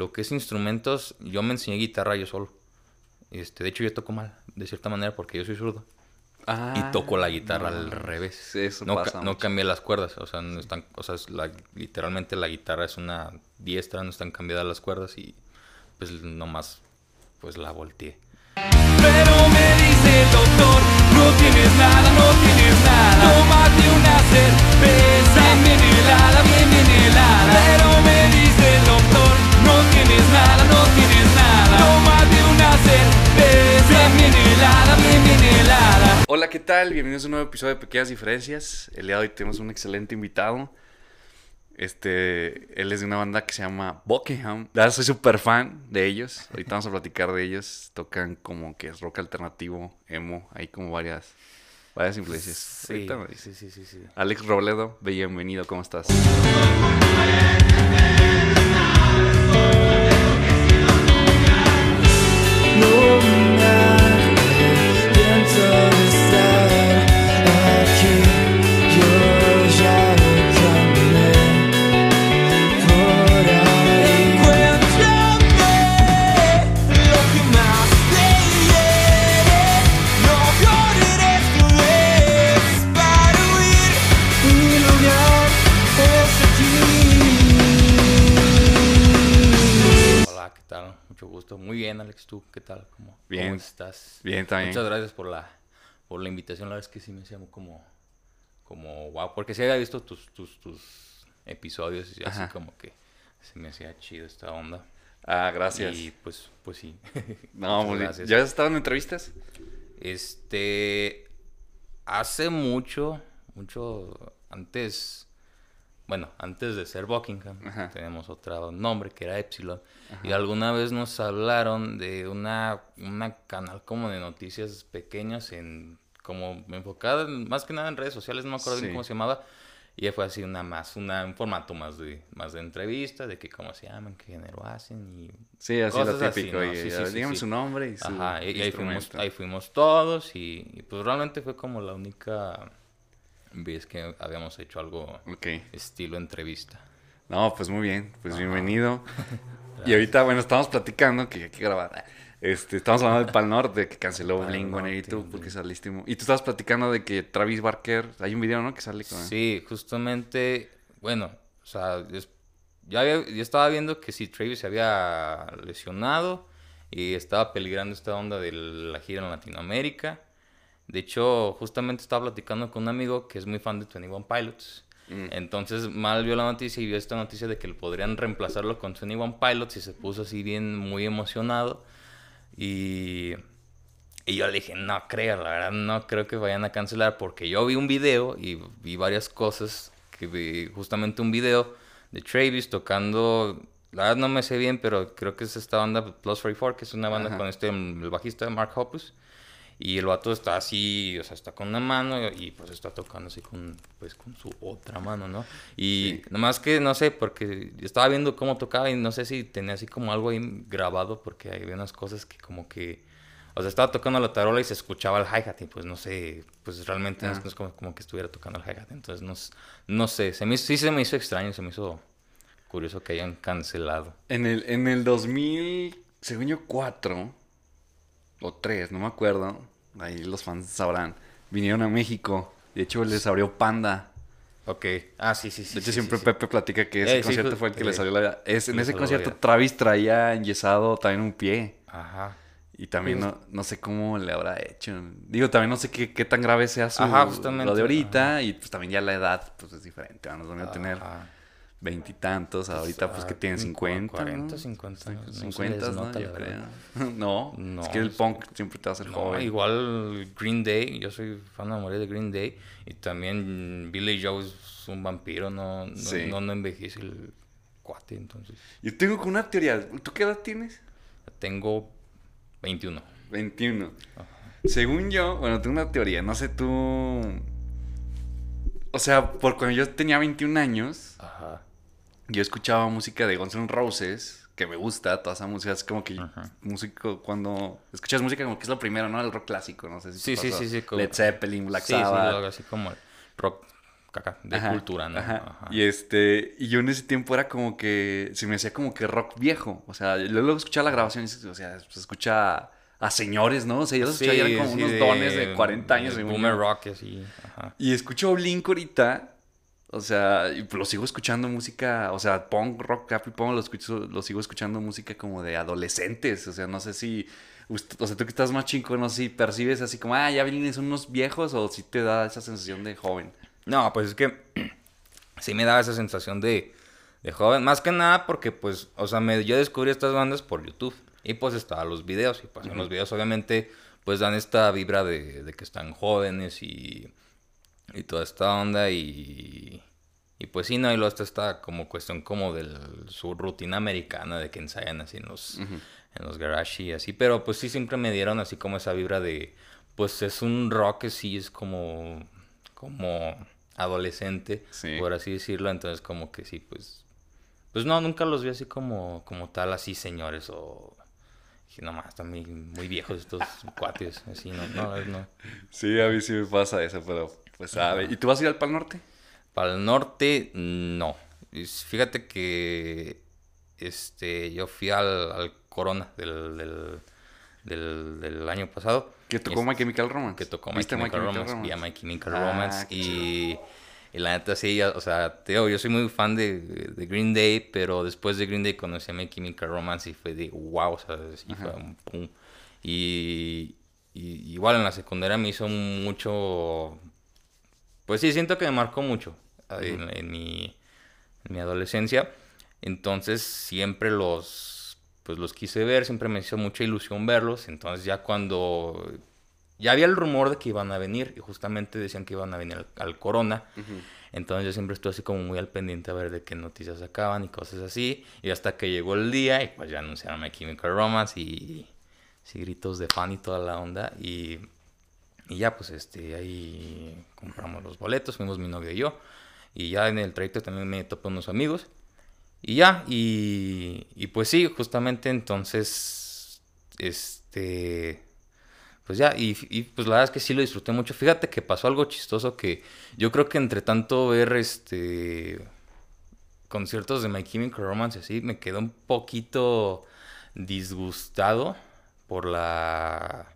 Lo que es instrumentos, yo me enseñé guitarra yo solo. Este, de hecho, yo toco mal, de cierta manera, porque yo soy zurdo. Ah, y toco la guitarra no, al revés. eso no, pasa ca- no mucho. cambié las cuerdas, o sea, no están, o sea, es la- literalmente la guitarra es una diestra, no están cambiadas las cuerdas y pues nomás pues la volteé. Pero me dice el doctor, no tienes nada, no tienes nada. Tómate una cerveza bien helada, bien, bien helada. Pero me tienes nada, no tienes nada. Tómate una cerveza bien helada, bien, bien helada. Hola, ¿qué tal? Bienvenidos a un nuevo episodio de Pequeñas Diferencias. El día de hoy tenemos un excelente invitado. Este, él es de una banda que se llama Buckingham. Verdad, soy súper fan de ellos. Ahorita vamos a platicar de ellos. Tocan como que es rock alternativo, emo. Hay como varias, varias influencias. Sí, sí, sí, sí, sí. Alex Robledo, bienvenido, ¿cómo estás? Gusto. Muy bien, Alex, ¿tú qué tal? ¿Cómo, Bien. ¿Cómo estás? Bien, también. Muchas gracias por la, por la invitación. La verdad es que sí me hacía como, como wow, porque sí había visto tus, tus, tus episodios y así Ajá. como que se me hacía chido esta onda. Ah, gracias. Y pues, pues sí. No, muy gracias. ¿Ya has estado en entrevistas? Este, hace mucho, mucho antes, bueno, antes de ser Buckingham, Ajá. tenemos otro nombre que era Epsilon. Y alguna vez nos hablaron de una, una canal como de noticias pequeñas en, como enfocada en- más que nada en redes sociales, no me acuerdo bien Sí. cómo se llamaba. Y fue así una más, una, un formato más de, más de entrevista, de que cómo se llaman, qué género hacen y Sí, así lo Cosas así, típico. ¿no? y, Sí, sí, su nombre y su Ajá, y, ahí, fuimos, ahí fuimos todos y, y pues realmente fue como la única vez que habíamos hecho algo estilo entrevista. No, pues muy bien, pues bienvenido. y ahorita, bueno, estamos platicando que hay que grabar. Este, estamos hablando de Pal Norte, que canceló Blink 182 porque saliste. Y tú estabas platicando de que Travis Barker, hay un video, ¿no? Que sale con. Sí, justamente, bueno, o sea, es- ya, había- estaba viendo que si Travis se había lesionado y estaba peligrando esta onda de la gira en Latinoamérica. De hecho, justamente estaba platicando con un amigo que es muy fan de 21 Pilots. Mm. Entonces, mal vio la noticia y vio esta noticia de que podrían reemplazarlo con 21 Pilots y se puso así bien, muy emocionado. Y, y yo le dije, no creo, la verdad, no creo que vayan a cancelar porque yo vi un video y vi varias cosas, que vi justamente un video de Travis tocando, la verdad no me sé bien, pero creo que es esta banda Plus 44, que es una banda Ajá. con este, el bajista Mark Hoppus. Y el vato está así, o sea, está con una mano y pues está tocando así con, pues, con su otra mano, ¿no? Y Sí. nomás que, no sé, porque estaba viendo cómo tocaba y no sé si tenía así como algo ahí grabado porque había unas cosas que como que, o sea, estaba tocando la tarola y se escuchaba el hi-hat y pues no sé, pues realmente no es- Ah. no es como, como que estuviera tocando el hi-hat, entonces no, no sé, se me, hizo- sí se me hizo extraño, se me hizo curioso que hayan cancelado. En el, en el 2000, según yo, 4 o 3, no me acuerdo. Ahí los fans sabrán. Vinieron a México. De hecho, les abrió Panda. Ok, ah, sí, sí, sí. De hecho, sí, siempre sí, sí. Pepe platica que ese Eh, concierto fue el que eh, le salió la... Es, en ese concierto. Travis traía enyesado también un pie. Ajá. Y también no, no sé cómo le habrá hecho. Digo, también no sé qué, qué tan grave sea su, Ajá, justamente, lo de ahorita. Y pues también ya la edad pues es diferente. Vamos van a tener Ajá. Veintitantos. Ahorita pues que ah, tienen como 50. 40, ¿no? 50 años, no se 50, les ¿no? no, No, es que el punk siempre te va a hacer joven. igual Green Day, yo soy fan morir de Green Day y también Billy Joe es un vampiro, no, no, Sí. no, no envejece el cuate, entonces Yo tengo una teoría. ¿Tú qué edad tienes? tengo 21. 21. Según yo, bueno, tengo una teoría. No sé tú... O sea, por cuando yo tenía 21 años... Ajá. Yo escuchaba música de Guns N' Roses, que me gusta, toda esa música, es como que músico, cuando escuchas música como que es lo primero, ¿no? El rock clásico, no sé si Sí, sí, sí, sí, como- Led Zeppelin, Black sí, sí, Sabbath. algo así como el rock acá, de Ajá, cultura, ¿no? ajá. Ajá. Y este, y yo en ese tiempo era como que se me hacía como que rock viejo. O sea, yo luego escuchaba la grabación y o sea, se escucha a señores, ¿no? O sea, yo los escuchaba y eran como sí, unos dones de 40 años. de Boomer rock, y así. Ajá. Y escucho Blink ahorita. O sea, lo sigo escuchando música, o sea, punk, rock, happy punk, lo, escucho, lo sigo escuchando música como de adolescentes. O sea, no sé si, o sea, tú que estás más chico, no sé si percibes así como, ah, ya vienen son unos viejos o si te da esa sensación de joven. No, pues es que sí me daba esa sensación de, de joven. Más que nada porque, pues, o sea, me, yo descubrí estas bandas por YouTube. Y pues estaban los videos. Y pues en los videos obviamente, pues dan esta vibra de, de que están jóvenes y, y toda esta onda. Y, y pues sí, no, y luego está esta como cuestión como de su rutina americana de que ensayan así en los, en los garage y así. Pero pues sí siempre me dieron así como esa vibra de, pues es un rock que sí es como, como adolescente, Sí. por así decirlo. Entonces como que sí, pues, pues no, nunca los vi así como, como tal, así señores o... Dije, no más, están muy, muy viejos estos cuates, así, no, no, no. Sí, a mí sí me pasa eso, pero pues sabe. ¿Y tú vas a ir al Pal Norte? Para el norte, no. Fíjate que este, yo fui al, al Corona del, del, del, del año pasado. Que tocó My Chemical Romance. Que tocó My ¿Viste Chemical, Romance. Vi a My Chemical Romance. Ah, qué y, y la neta, sí, o sea, te digo, yo soy muy fan de, de Green Day, pero después de Green Day conocí a My Chemical Romance y fue de wow, o sea, sí fue un pum. Y, y igual en la secundaria me hizo mucho. Pues sí, siento que me marcó mucho eh, en, en mi, en mi adolescencia. Entonces siempre los, pues los quise ver, siempre me hizo mucha ilusión verlos. Entonces ya cuando ya había el rumor de que iban a venir y justamente decían que iban a venir al, al Corona. Entonces yo siempre estuve así como muy al pendiente a ver de qué noticias sacaban y cosas así. Y hasta que llegó el día y pues ya anunciaron My Chemical Romance y, sí, gritos de fan y toda la onda. Y, y ya pues este ahí compramos los boletos, fuimos mi novio y yo. Y ya en el trayecto también me topé unos amigos. Y ya, y, y pues sí, justamente entonces, este, pues ya, y, pues la verdad es que sí lo disfruté mucho. Fíjate que pasó algo chistoso que yo creo que entre tanto ver este conciertos de My Chemical Romance así, me quedé un poquito disgustado por la...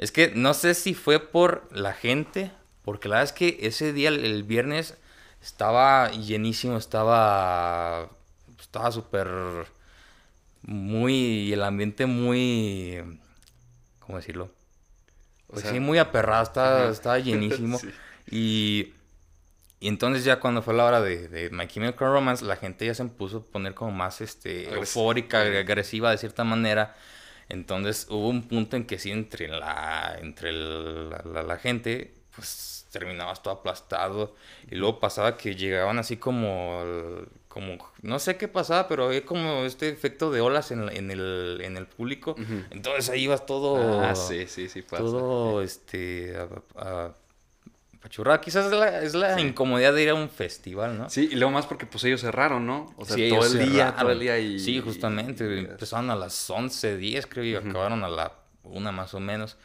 Es que no sé si fue por la gente, porque la verdad es que ese día, el, el viernes, estaba llenísimo, estaba... Estaba súper... Muy... El ambiente muy... ¿Cómo decirlo? Pues sea, sí, muy aperrado, estaba, estaba llenísimo. Sí. Y, y entonces ya cuando fue la hora de, de My Chemical Romance, la gente ya se puso a poner como más este, Agres- eufórica, agresiva de cierta manera. Entonces hubo un punto en que sí, entre la, entre la, la- la gente, pues terminabas todo aplastado. Y luego pasaba que llegaban así como, como no sé qué pasaba, pero había como este efecto de olas en, en, el, en el público. Entonces ahí ibas todo... Ah, sí, sí, sí pasa. Todo, este, a, a- apachurrado. Quizás es la, es la incomodidad de ir a un festival, ¿no? Sí, y luego más porque pues ellos cerraron, ¿no? O sea, Sí, todo el día, cerraron. todo el día y... Sí, justamente. y- Empezaron a las 11, 10, creo, y acabaron a la una más o menos.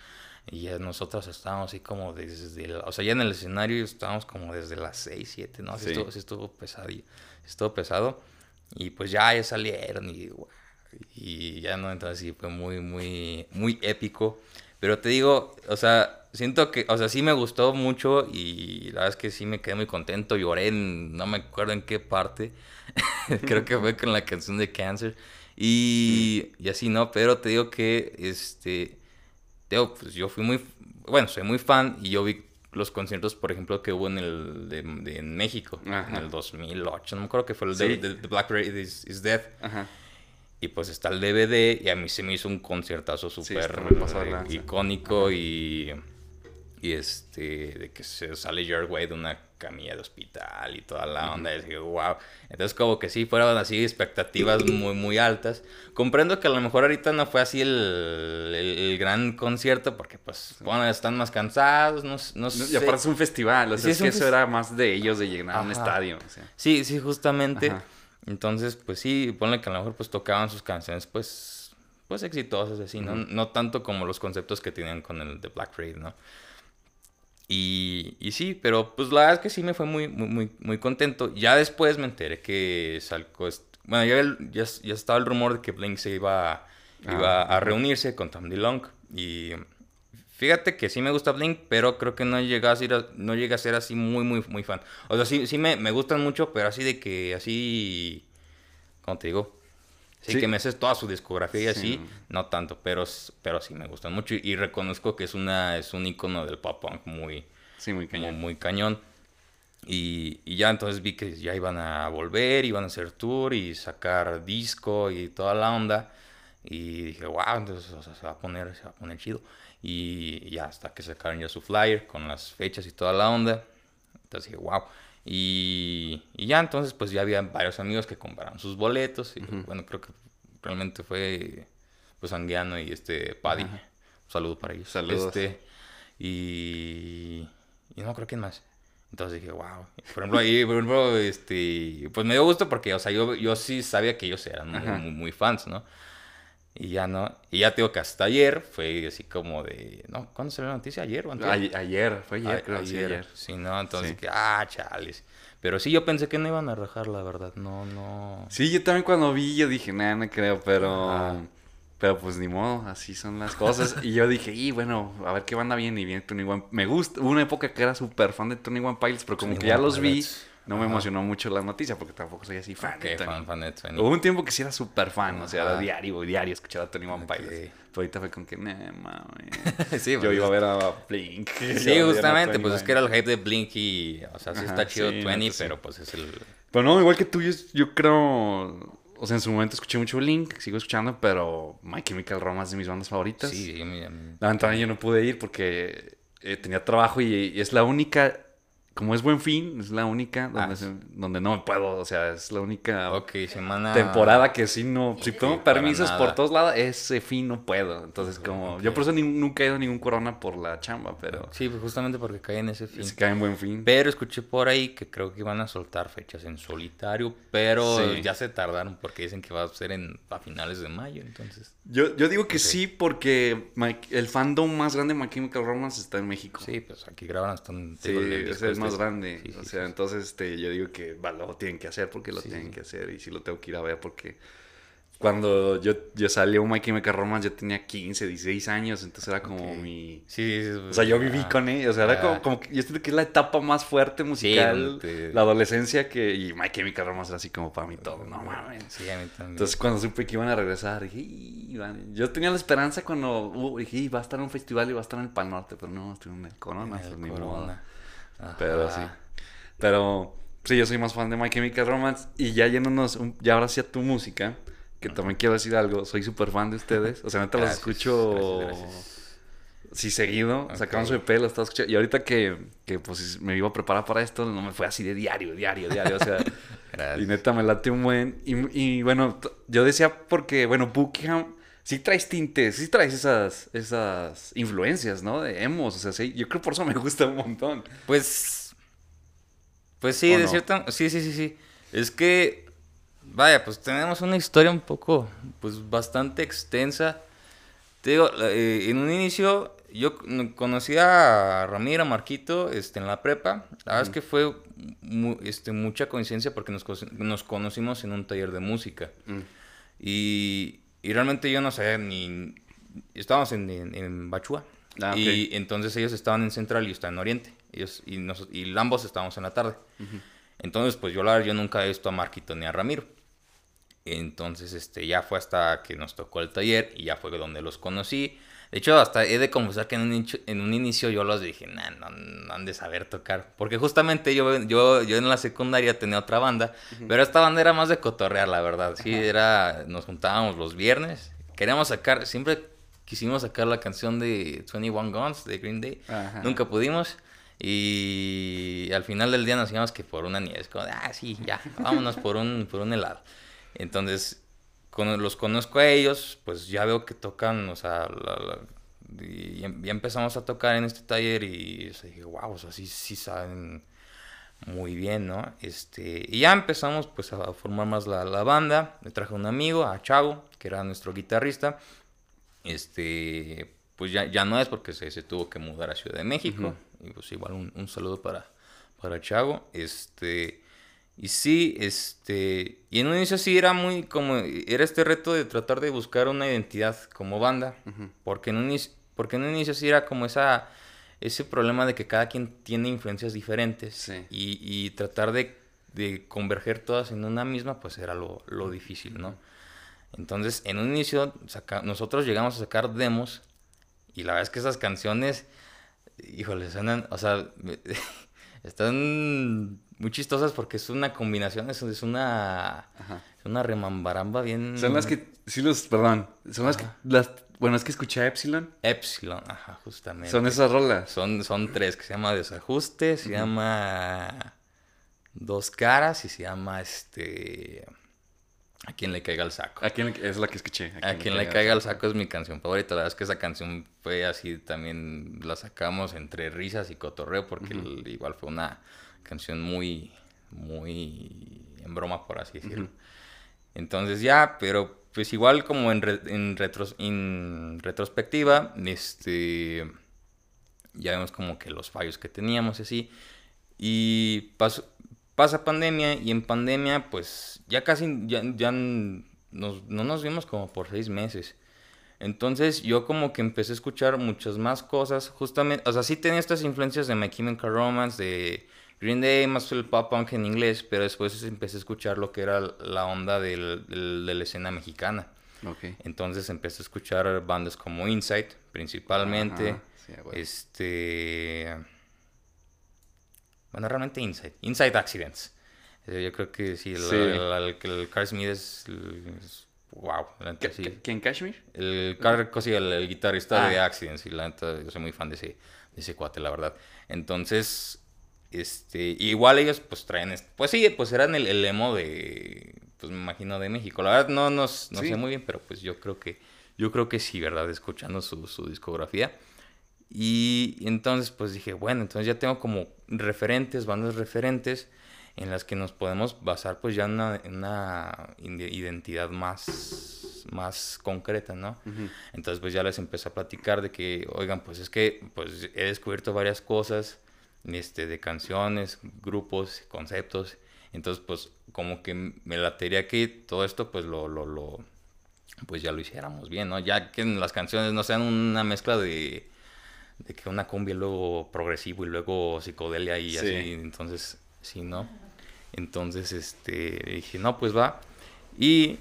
Y ya nosotros estábamos así como desde... el- o sea, ya en el escenario estábamos como desde las 6, 7, ¿no? Sí, Sí. estuvo, sí estuvo pesadillo. sí Estuvo pesado. Y pues ya, ya salieron y... Y ya no, entonces sí fue muy, muy, muy épico. Pero te digo, o sea, siento que, o sea, sí me gustó mucho y la verdad es que sí me quedé muy contento. Lloré en, no me acuerdo en qué parte. Creo que fue con la canción de Cancer. Y, y así, ¿no? Pero te digo que, este, te digo, pues yo fui muy, bueno, soy muy fan y yo vi los conciertos, por ejemplo, que hubo en el, de, de- en México, Ajá. en el 2008, no me acuerdo que fue el Sí. de, de- Black Parade is. Ajá. Y pues está el DVD y a mí se me hizo un conciertazo súper lanza. icónico y, y este, de que se sale Jared Way de una camilla de hospital y toda la onda. Y dije, wow. Entonces como que sí, fueron así expectativas muy, muy altas. Comprendo que a lo mejor ahorita no fue así el, el- el gran concierto porque pues, bueno, están más cansados, no, no sé. Y aparte es un festival, o sea, Sí, es, es que un eso era más de ellos, de llenar un Ajá. estadio. O sea. Sí, sí, justamente. Ajá. Entonces, pues sí, ponle que a lo mejor pues tocaban sus canciones pues pues exitosas así, ¿no? No tanto como los conceptos que tenían con el de Black Parade, ¿no? Y, y sí, pero pues la verdad es que sí me fue muy, muy, muy, muy contento. Ya después me enteré que est- Bueno, ya, el- ya, ya estaba el rumor de que Blink se iba, iba a reunirse con Tom DeLonge. Y fíjate que sí me gusta Blink, pero creo que no llega a ser, no llega a ser así muy, muy, muy fan. O sea, sí, sí me, me gustan mucho, pero así de que así... ¿Cómo te digo? Sí, Sí. que me haces toda su discografía y Sí. así, no tanto, pero, pero sí me gustan mucho y, y reconozco que es una es un icono del pop punk muy, Sí, muy cañón. muy cañón. Y, y ya entonces vi que ya iban a volver, iban a hacer tour y sacar disco y toda la onda. Y dije, wow, entonces o sea, se va a poner, se va a poner chido. Y ya hasta que sacaron ya su flyer con las fechas y toda la onda. Entonces dije, wow. Y, y ya entonces pues ya había varios amigos que compraron sus boletos. Y bueno, creo que realmente fue pues Anguiano y este Paddy. Un saludo para ellos. Saludos. Este, y, y no creo quién más. Entonces dije, wow. Por ejemplo, ahí, por ejemplo, este, pues me dio gusto porque, o sea, yo, yo sí sabía que ellos eran muy, Ajá. muy, muy fans, ¿no? Y ya no. Y ya te digo que hasta ayer fue así como de, no, ¿cuándo salió la noticia? ¿Ayer o antier? A- ayer, fue ayer, A- creo, sí, ayer. Sí, no, entonces Sí. que, ah, chales. Pero sí, yo pensé que no iban a rajar, la verdad. No, no. Sí, yo también cuando vi, yo dije, nah, no creo, pero... Pero pues ni modo, así son las cosas. y yo dije, y bueno, a ver qué banda viene y viene Tony One. Me gusta, hubo una época que era súper fan de Tony One Pilots, pero como 21 que ya los vi, Pilots. No me emocionó mucho la noticia porque tampoco soy así fan. de Ok, Tony. fan, fan de Tony. Hubo un tiempo que sí era súper fan, o sea, era diario, diario escuchar a Tony One Ok. Pilots. Pero ahorita fue con que, nah, mames. Sí, Yo pues, iba a ver a Blink. Sí, justamente, pues es que era el hype de Blink y, o sea, sí Ajá, está chido sí, 20, neta, sí. pero pues es el... Pero no, igual que tú, yo, yo creo. O sea, en su momento escuché mucho Blink, sigo escuchando, pero My Chemical Romance es de mis bandas favoritas. Sí, mí- a mí- Lamentablemente yo no pude ir porque eh, tenía trabajo y, y es la única. Como es buen fin, es la única donde, Ah. se- donde no me puedo. O sea, es la única semana... temporada que sí no. Si tengo para permisos por todos lados, ese fin no puedo. Entonces, como. Yo por eso ni- nunca he ido a ningún corona por la chamba, pero. Sí, pues justamente porque cae en ese fin. Se cae en buen fin. Pero escuché por ahí que creo que iban a soltar fechas en solitario, pero Sí. ya se tardaron porque dicen que va a ser en, a finales de mayo, entonces... Yo, yo digo que sí, porque My- el fandom más grande de My Chemical Romance está en México. Sí, pues aquí graban hasta un... Sí, más grande. Sí, o sí, sea, sí. entonces este, yo digo que va, lo tienen que hacer porque lo tienen que hacer y sí lo tengo que ir a ver porque cuando yo, yo salí a un My Chemical Romance yo tenía 15, 16 años, entonces era como mi... Sí, sí, O sea, yo viví ah, con ellos, o sea, era ah. como, como que yo siento que es la etapa más fuerte musical, te- la adolescencia que... Y My Chemical Romance era así como para mí todo, no mames. Sí, a mí también. Entonces cuando supe que iban a regresar, dije, yo tenía la esperanza cuando uh, dije, "Ih, va a estar en un festival y va a estar en el Pal Norte, pero no, estoy en el Corona, El pues, ni modo. Ajá. Pero sí. Pero sí, yo soy más fan de My Chemical Romance. Y ya yéndonos, un- ya ahora sí a tu música, que también quiero decir algo. Soy súper fan de ustedes. O sea, neta los escucho. gracias, gracias. Sí, seguido. Sacaron Ok. su EP, lo estaba escuchando. Y ahorita que, que pues me iba a preparar para esto, no me fue así de diario, diario, diario. O sea, y neta me late un buen. Y, y bueno, yo decía porque, bueno, Buckingham. Sí traes tintes, sí traes esas, esas influencias, ¿no? De emos, o sea, sí, yo creo por eso me gusta un montón. Pues. Pues sí, ¿O de no? cierta. Sí, sí, sí, sí. Es que. Vaya, pues tenemos una historia un poco. Pues bastante extensa. Te digo, eh, en un inicio. Yo conocí a Ramiro, a Marquito, este, en la prepa. La verdad es que fue mu- este, mucha coincidencia porque nos conocimos en un taller de música. Mm. Y, y realmente yo no sabía ni... Estábamos en, en, en Bachúa. Ah. Y entonces ellos estaban en Central y yo estaba en Oriente. Ellos, y, nos, y ambos estábamos en la tarde. Entonces, pues yo la verdad, yo nunca he visto a Marquito ni a Ramiro. Entonces, este, ya fue hasta que nos tocó el taller y ya fue donde los conocí. De hecho, hasta he de confesar que en un, inicio- en un inicio yo los dije, nah, no, no han de saber tocar. Porque justamente yo, yo, yo en la secundaria tenía otra banda, pero esta banda era más de cotorrear, la verdad. Sí, era, nos juntábamos los viernes. Queríamos sacar, siempre quisimos sacar la canción de 21 Guns de Green Day. Ajá. Nunca pudimos. Y al final del día nos íbamos que por una nieve. Es como, de, ah, sí, ya, vámonos por un, por un helado. Entonces, con- los conozco a ellos, pues ya veo que tocan, o sea, la- la- y ya, empezamos a tocar en este taller y o sea, dije, wow, o sea, sí, sí saben muy bien, ¿no? Este, y ya empezamos pues a formar más la, la banda. Me traje un amigo, a Chavo, que era nuestro guitarrista. Este, pues ya, ya no es porque se, se tuvo que mudar a Ciudad de México. Y pues igual un, un saludo para, para Chago. Este, y sí, este, y en un inicio sí era muy como, era este reto de tratar de buscar una identidad como banda. Porque en un inicio, porque en un inicio sí era como esa, ese problema de que cada quien tiene influencias diferentes. Sí. Y, y tratar de, de converger todas en una misma, pues era lo, lo difícil, ¿no? Entonces, en un inicio, saca- nosotros llegamos a sacar demos y la verdad es que esas canciones, híjole, suenan, o sea, están muy chistosas porque es una combinación, es, es una, Ajá. es una remambaramba bien... Son las que, sí los, perdón, son las que, las, bueno, es que escuché a Epsilon. Epsilon, ajá, justamente. Son esas rolas. Son, son tres, que se llama Desajuste, se llama Dos Caras y se llama este... A quien le caiga el saco. ¿A quién le- es la que escuché? A quien le caiga el saco es mi canción favorita. La verdad es que esa canción fue así, también la sacamos entre risas y cotorreo, porque igual fue una canción muy, muy en broma, por así decirlo. Entonces ya, pero pues igual como en, re- en, retros- en retrospectiva, este, ya vemos como que los fallos que teníamos y así. Y pasó- pasa pandemia y en pandemia pues ya casi, ya, ya nos- no nos vimos como por seis meses. Entonces yo como que empecé a escuchar muchas más cosas, justamente, o sea, sí tenía estas influencias de My Chemical Romance, de Green Day, más el pop punk en inglés, pero después empecé a escuchar lo que era la onda del- del- de la escena mexicana. Entonces empecé a escuchar bandas como Insight, principalmente. Ajá, sí, huevo. Este. Bueno, realmente Insight. Insight Accidents. Eh, Yo creo que sí, el, Sí. el, el- que el Carl Smith es. es- wow, la neta, ¿Qué- sí. ¿Quién, Kashmir? El Carl, sí, el, el guitarrista Ah. de Accidents, y la neta, yo soy muy fan de ese, de ese cuate, la verdad. Entonces, este, igual ellos pues traen, pues sí, pues eran el, el emo de, pues me imagino de México. La verdad no, nos, no Sí. sé muy bien, pero pues yo creo que, yo creo que sí, ¿verdad? Escuchando su, su discografía. Y entonces pues dije, bueno, entonces ya tengo como referentes, bandas referentes en las que nos podemos basar pues ya en una, una identidad más, más concreta, ¿no? Entonces pues ya les empecé a platicar de que, oigan, pues es que pues he descubierto varias cosas este, de canciones, grupos, conceptos. Entonces pues como que me latería que todo esto pues lo, lo, lo, pues ya lo hiciéramos bien, ¿no? Ya que las canciones no sean una mezcla de, de que una cumbia luego progresivo y luego psicodelia y Sí. así, entonces, sí, ¿no? Entonces, este, dije, no, pues va. Y,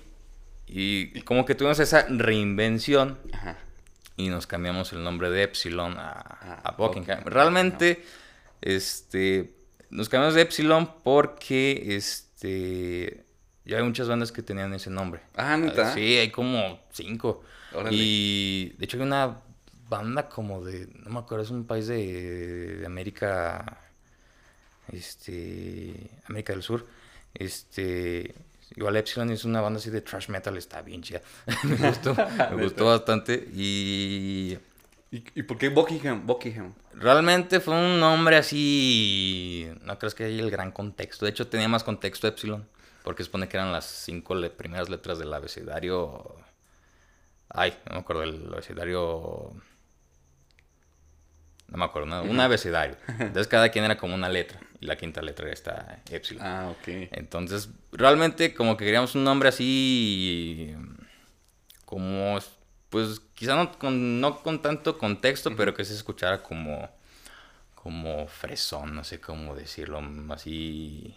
y como que tuvimos esa reinvención Ajá. y nos cambiamos el nombre de Epsilon a, Ah, a Buckingham. Realmente, este, nos cambiamos de Epsilon porque, este, ya hay muchas bandas que tenían ese nombre. Ah, ¿neta? Sí, hay como cinco. Órale. Y de hecho hay una banda como de, no me acuerdo, es un país de, de América, este, América del Sur, este, igual Epsilon es una banda así de thrash metal, está bien chida, me gustó, me gustó bastante y ¿Y, y por qué Buckingham? Buckingham. realmente fue un nombre así, no crees que hay el gran contexto, de hecho tenía más contexto Epsilon, porque supone que eran las cinco le- primeras letras del abecedario, ay, no me acuerdo, el abecedario... No me acuerdo, ¿no? un abecedario. Entonces cada quien era como una letra. Y la quinta letra era esta Epsilon. Ah, ok. Entonces, realmente como que queríamos un nombre así, como, pues quizá no con, no con tanto contexto, pero que se escuchara como, como fresón, no sé cómo decirlo, así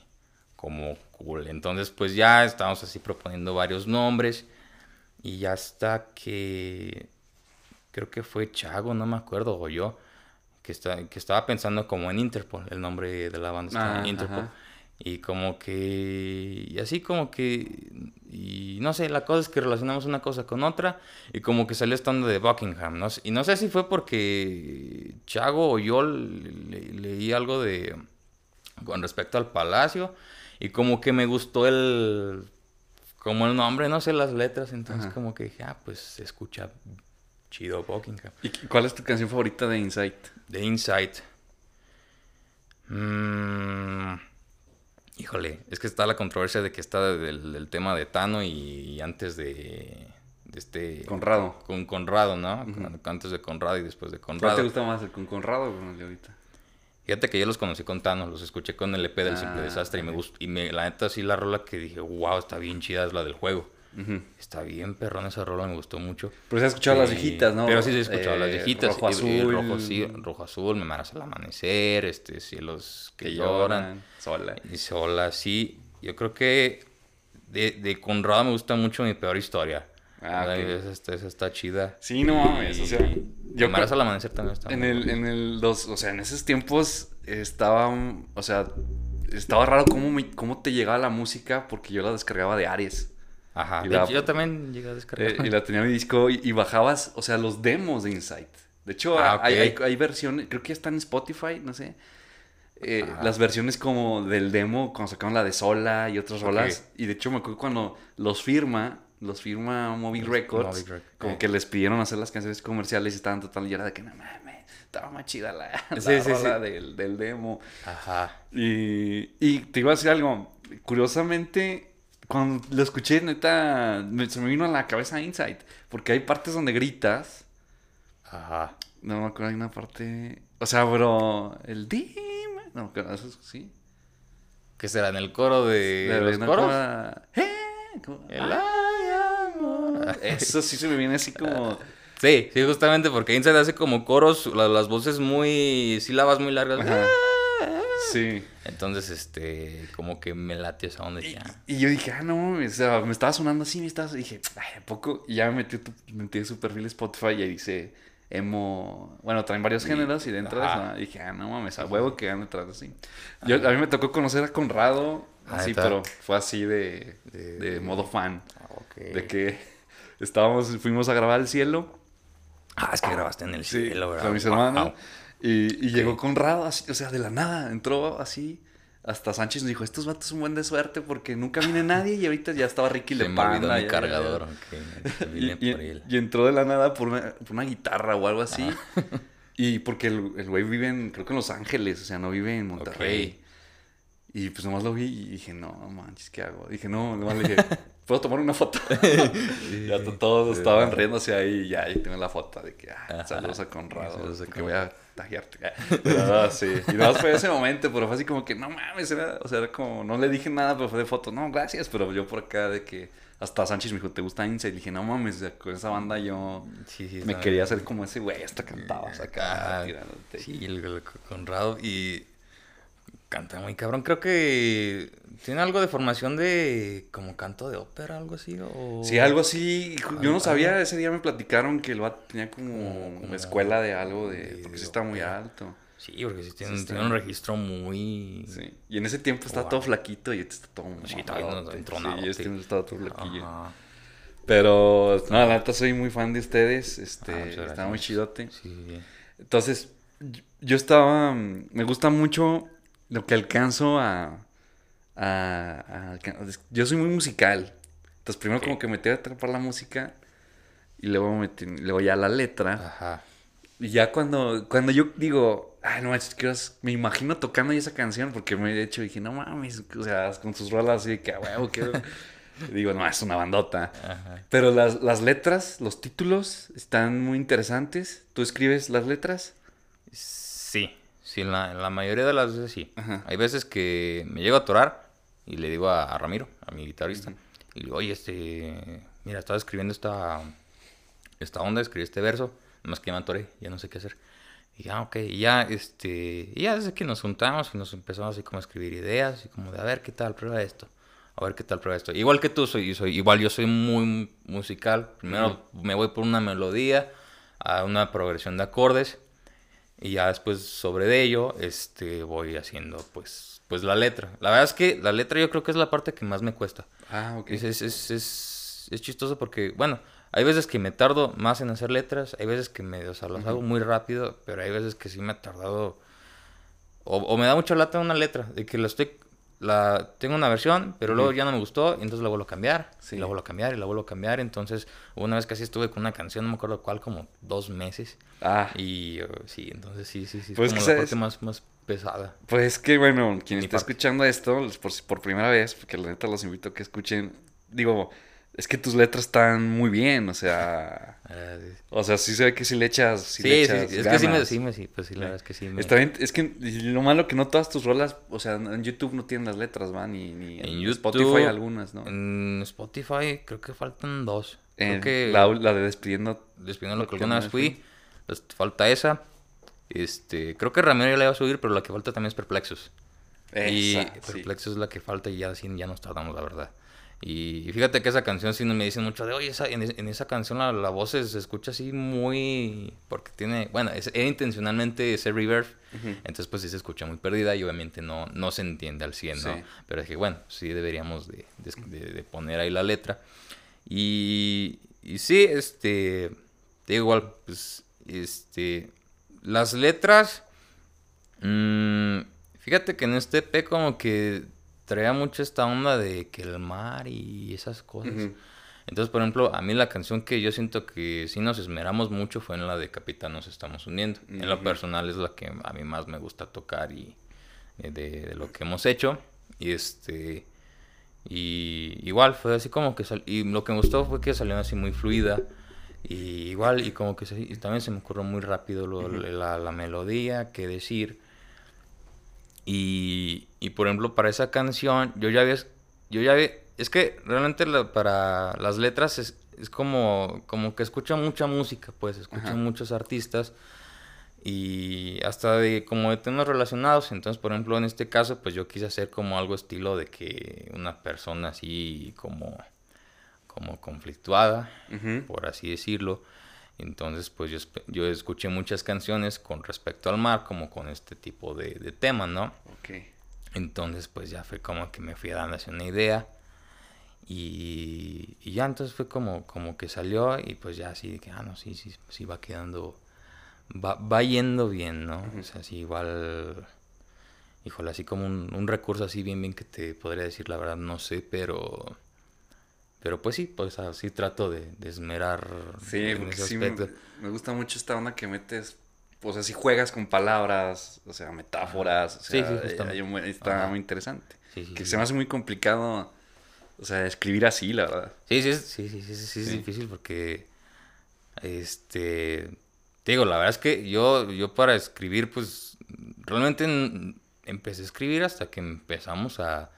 como cool. Entonces, pues ya estábamos así proponiendo varios nombres y ya hasta que creo que fue Chago, no me acuerdo, o yo, que, está, que estaba pensando como en Interpol, el nombre de la banda Ah, Interpol. ajá. Y como que, y así como que, y no sé, la cosa es que relacionamos una cosa con otra y como que salió estando de Buckingham, ¿no? Y no sé si fue porque Chago o yo le- le- leí algo de, con respecto al palacio y como que me gustó el, como el nombre, no sé, las letras, entonces Ajá. como que dije, ah, pues se escucha chido Buckingham. ¿Y cuál es tu canción favorita de Insight? De Insight. Mm, híjole, es que está la controversia de que está del, del tema de Tano y, y antes de, de este... Conrado. Con Conrado, ¿no? Antes de Conrado y después de ¿Cuál te Conrado. gusta más, el con Conrado o con el de ahorita? Fíjate que yo los conocí con Thanos, los escuché con el EP del Simple Ah, Desastre y me gustó. Y me, la neta, sí, la rola que dije, wow, está bien chida, es la del juego. Está bien perrón esa rola, me gustó mucho. Pero se ha escuchado las Sí, viejitas, ¿no? Pero sí se ha escuchado Eh, las viejitas. Rojo azul. rojo, sí, rojo azul, me maras al amanecer, este, cielos que, Que lloran. lloran. Sola. Y sola, sí. Yo creo que de, de Conrado me gusta mucho mi peor historia. Ah, Ay, ok. esa, está- esa está chida. Sí, no mames. O sea, yo Maras al amanecer también está En el, en el, dos, o sea, en esos tiempos estaba, o sea, estaba raro cómo, me- cómo te llegaba la música porque yo la descargaba de Aries. Ajá. y de la- hecho, yo también llegué a descargar. Eh, y la tenía en mi disco y, y bajabas, o sea, los demos de Insight. De hecho, Ah, hay, hay, versiones, creo que ya está en Spotify, no sé. eh, las versiones como del demo, cuando sacaron la de Sola y otras rolas. Y de hecho me acuerdo cuando los firma, los firma Moby Records, como que les pidieron hacer las canciones comerciales y estaban total y era de que no mames, estaba más chida la, la Sí, sí, rola sí. Del, del demo. Ajá. Y, y te iba a decir algo. Curiosamente, cuando lo escuché, neta, me- se me vino a la cabeza Insight. Porque hay partes donde gritas. Ajá. No me acuerdo, hay una parte. O sea, bro, el dime. No me acuerdo, eso es- sí. ¿Qué será? ¿En el coro de, De- los coros? cosa- ¡Eh! El Ah, ay, amor. Eso sí se me viene así como. Sí, sí, justamente porque Inside hace como coros, la- las voces muy, sílabas muy largas. Ajá. Sí. Entonces, este, como que me late esa onda y Y, ya. y yo dije, ah, no, o sea, me estaba sonando así, me estaba, dije, ay, ¿a poco? Y ya me metí, tu- metí su perfil Spotify y ahí dice, emo, bueno, traen varios géneros y dentro de eso, dije, ah, no mames, a huevo que van detrás así. Yo, a mí me tocó conocer a Conrado, Ah, así, pero fue así de, De- de modo fan, Ah, ok. de que estábamos, fuimos a grabar el cielo, Ah, es que grabaste en el sí, cielo, ¿verdad? con mis Wow. Y, y llegó Conrado, así, o sea, de la nada, entró así. Hasta Sánchez nos dijo, estos vatos son buen de suerte porque nunca viene nadie y ahorita ya estaba Ricky Se Lepanda. olvidó mi cargador. Y, entró de la nada por una, por una guitarra o algo así. Y porque el el güey vive en, creo que en Los Ángeles, o sea, no vive en Monterrey. Y pues nomás lo vi y dije, no, manches, ¿qué hago? Dije, no, nomás le dije, ¿puedo tomar una foto? y ya to- todos estaban riéndose ahí y ya ahí tengo la foto de que, ah, saludos a Conrado, Saludos a que voy a taguearte. Pero, no, sí. Y nada más fue ese momento, pero fue así como que, no mames, era, o sea, era como, no le dije nada, pero fue de foto, no, gracias, pero yo por acá de que, hasta Sánchez me dijo, ¿te gusta Inside? Y dije, no mames, con esa banda yo Sí, sí, me quería hacer como ese güey, hasta cantabas acá, Ah, tirándote. Sí, el, el Conrado y canta muy cabrón. Creo que tiene algo de formación de como canto de ópera, algo así. O... Sí, algo así. Yo no sabía, ese día me platicaron que el vato tenía como, Como- escuela de algo de. de porque sí está muy alto. Sí, porque sí tiene, Sí tiene un registro muy... Sí. Y en ese tiempo estaba Wow. todo flaquito y este está todo Sí, no- entronado, Sí, este sí. estaba todo flaquillo. Ajá. Pero, no, la neta soy muy fan de ustedes. Este, Ah, está muy chidote. Sí. Entonces, yo- yo estaba. mm, Me gusta mucho lo que alcanzo a. a- a yo soy muy musical. Entonces, primero, Ok. como que me tengo que atrapar la música. Y luego, me luego ya la letra. Ajá. Y ya cuando, cuando yo digo, ay, no manches, me imagino tocando esa canción, porque me he hecho, dije, no mames, o sea, con sus rolas así de que, huevo. Y digo, no, es una bandota. Ajá. Pero las, las letras, los títulos están muy interesantes. ¿Tú escribes las letras? Sí, sí, la, la mayoría de las veces sí. Ajá. Hay veces que me llego a atorar y le digo a, a Ramiro, a mi guitarrista, y le digo, oye, este, mira, estaba escribiendo esta, esta onda, escribí este verso, más que me atoré, ya no sé qué hacer. Y ya, ok, y ya, este, y ya desde que nos juntamos y nos empezamos así como a escribir ideas, y como de, a ver qué tal, prueba esto, a ver qué tal, prueba esto. Igual que tú, soy, soy igual yo soy muy musical, primero me voy por una melodía, a una progresión de acordes, y ya después sobre de ello, este, voy haciendo pues, pues la letra. La verdad es que la letra yo creo que es la parte que más me cuesta. Ah, ok. Es, es, es, es, chistoso porque, bueno, hay veces que me tardo más en hacer letras, hay veces que me, o sea, las hago muy rápido, pero hay veces que sí me ha tardado, o, o me da mucha lata una letra, de que la estoy, la, tengo una versión, pero luego ya no me gustó, y entonces la vuelvo a cambiar, Sí. y la vuelvo a cambiar, y la vuelvo a cambiar, entonces una vez así estuve con una canción, no me acuerdo cuál, como dos meses, Ah, y uh, sí, entonces sí, sí, sí, es Pues como que la sabes- parte más, más pesada. pues que bueno, quien está parte. escuchando esto, por, por primera vez, porque la neta los invito a que escuchen, digo, es que tus letras están muy bien, o sea, Ah. O sea, sí se ve que si le echas. Sí, Sí, le echas sí, es que sí me, ganas. sí me, sí, pues sí, la verdad es que sí me... Está bien, es que lo malo que no todas tus rolas, o sea, en YouTube no tienen las letras, van, ni, ni En en YouTube, Spotify algunas, ¿no? En Spotify creo que faltan dos. Creo que la, la de despidiendo. despidiendo lo que alguna una vez vez fui, pues, falta esa. Este, creo que Ramiro ya la iba a subir, pero la que falta también es Perplexos. y Esa, sí. Perplexos es la que falta y ya, ya nos tardamos, la verdad. Y fíjate que esa canción sí me dicen mucho de, oye, esa, en, en esa canción la, la voz se, escucha así muy... Porque tiene, bueno, es, era intencionalmente ese reverb, entonces pues sí se escucha muy perdida y obviamente no, no se entiende al 100, ¿no? Sí. Pero es que bueno, sí deberíamos de, de- de- de poner ahí la letra. Y, y sí, este, te digo igual, pues, este, las letras, mm, fíjate que en este EP como que traía mucho esta onda de que el mar y esas cosas. Entonces, por ejemplo, a mí la canción que yo siento que sí nos esmeramos mucho fue en la de Capitán nos estamos hundiendo. En lo personal es la que a mí más me gusta tocar y eh, de, de lo que hemos hecho. Y este y igual fue así como que sal- y lo que me gustó fue que salió así muy fluida y igual y como que se- y también se me ocurrió muy rápido lo- la, la melodía, qué decir. Y, y por ejemplo, para esa canción, yo ya había, yo ya había, es que realmente la- para las letras es, es como, como que escucho mucha música, pues, escucho Ajá. muchos artistas y hasta de como de temas relacionados. Entonces, por ejemplo, en este caso, pues yo quise hacer como algo estilo de que una persona así como, como conflictuada, Ujú. por así decirlo. Entonces, pues yo, yo escuché muchas canciones con respecto al mar, como con este tipo de, de tema, ¿no? Ok. Entonces, pues ya fue como que me fui dando así una idea. Y, y ya entonces fue como, como que salió y pues ya así de que, ah, no, sí, sí, sí va quedando, va, va yendo bien, ¿no? O sea, sí, igual, híjole, así como un, un recurso así bien, bien que te podría decir, la verdad, no sé, pero, pero pues sí, pues así trato de, de esmerar Sí, en porque ese sí me, aspecto. me gusta mucho esta onda que metes. O sea, si juegas con palabras, o sea, metáforas, o Sí, sea, sí, justamente. hay un- está Ajá. muy interesante. Sí, que se me hace muy complicado, o sea, escribir así, la verdad. Sí, sí, sí, sí, sí, sí, es difícil porque, este, te digo, la verdad es que yo, yo para escribir, pues, realmente empecé a escribir hasta que empezamos a,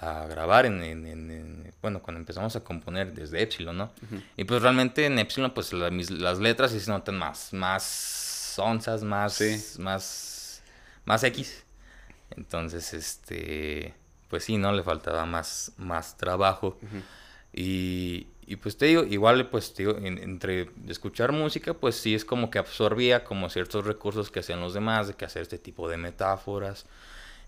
a grabar en, en- en- en- bueno, cuando empezamos a componer desde Epsilon, ¿no? Y pues realmente en Epsilon, pues, la- mis- las letras sí se notan más, más onzas, más, Sí. más, más X. Entonces, este, pues sí, ¿no? Le faltaba más, más trabajo. Y, y pues te digo, igual pues te digo, en- entre escuchar música, pues sí es como que absorbía como ciertos recursos que hacían los demás, de que hacer este tipo de metáforas.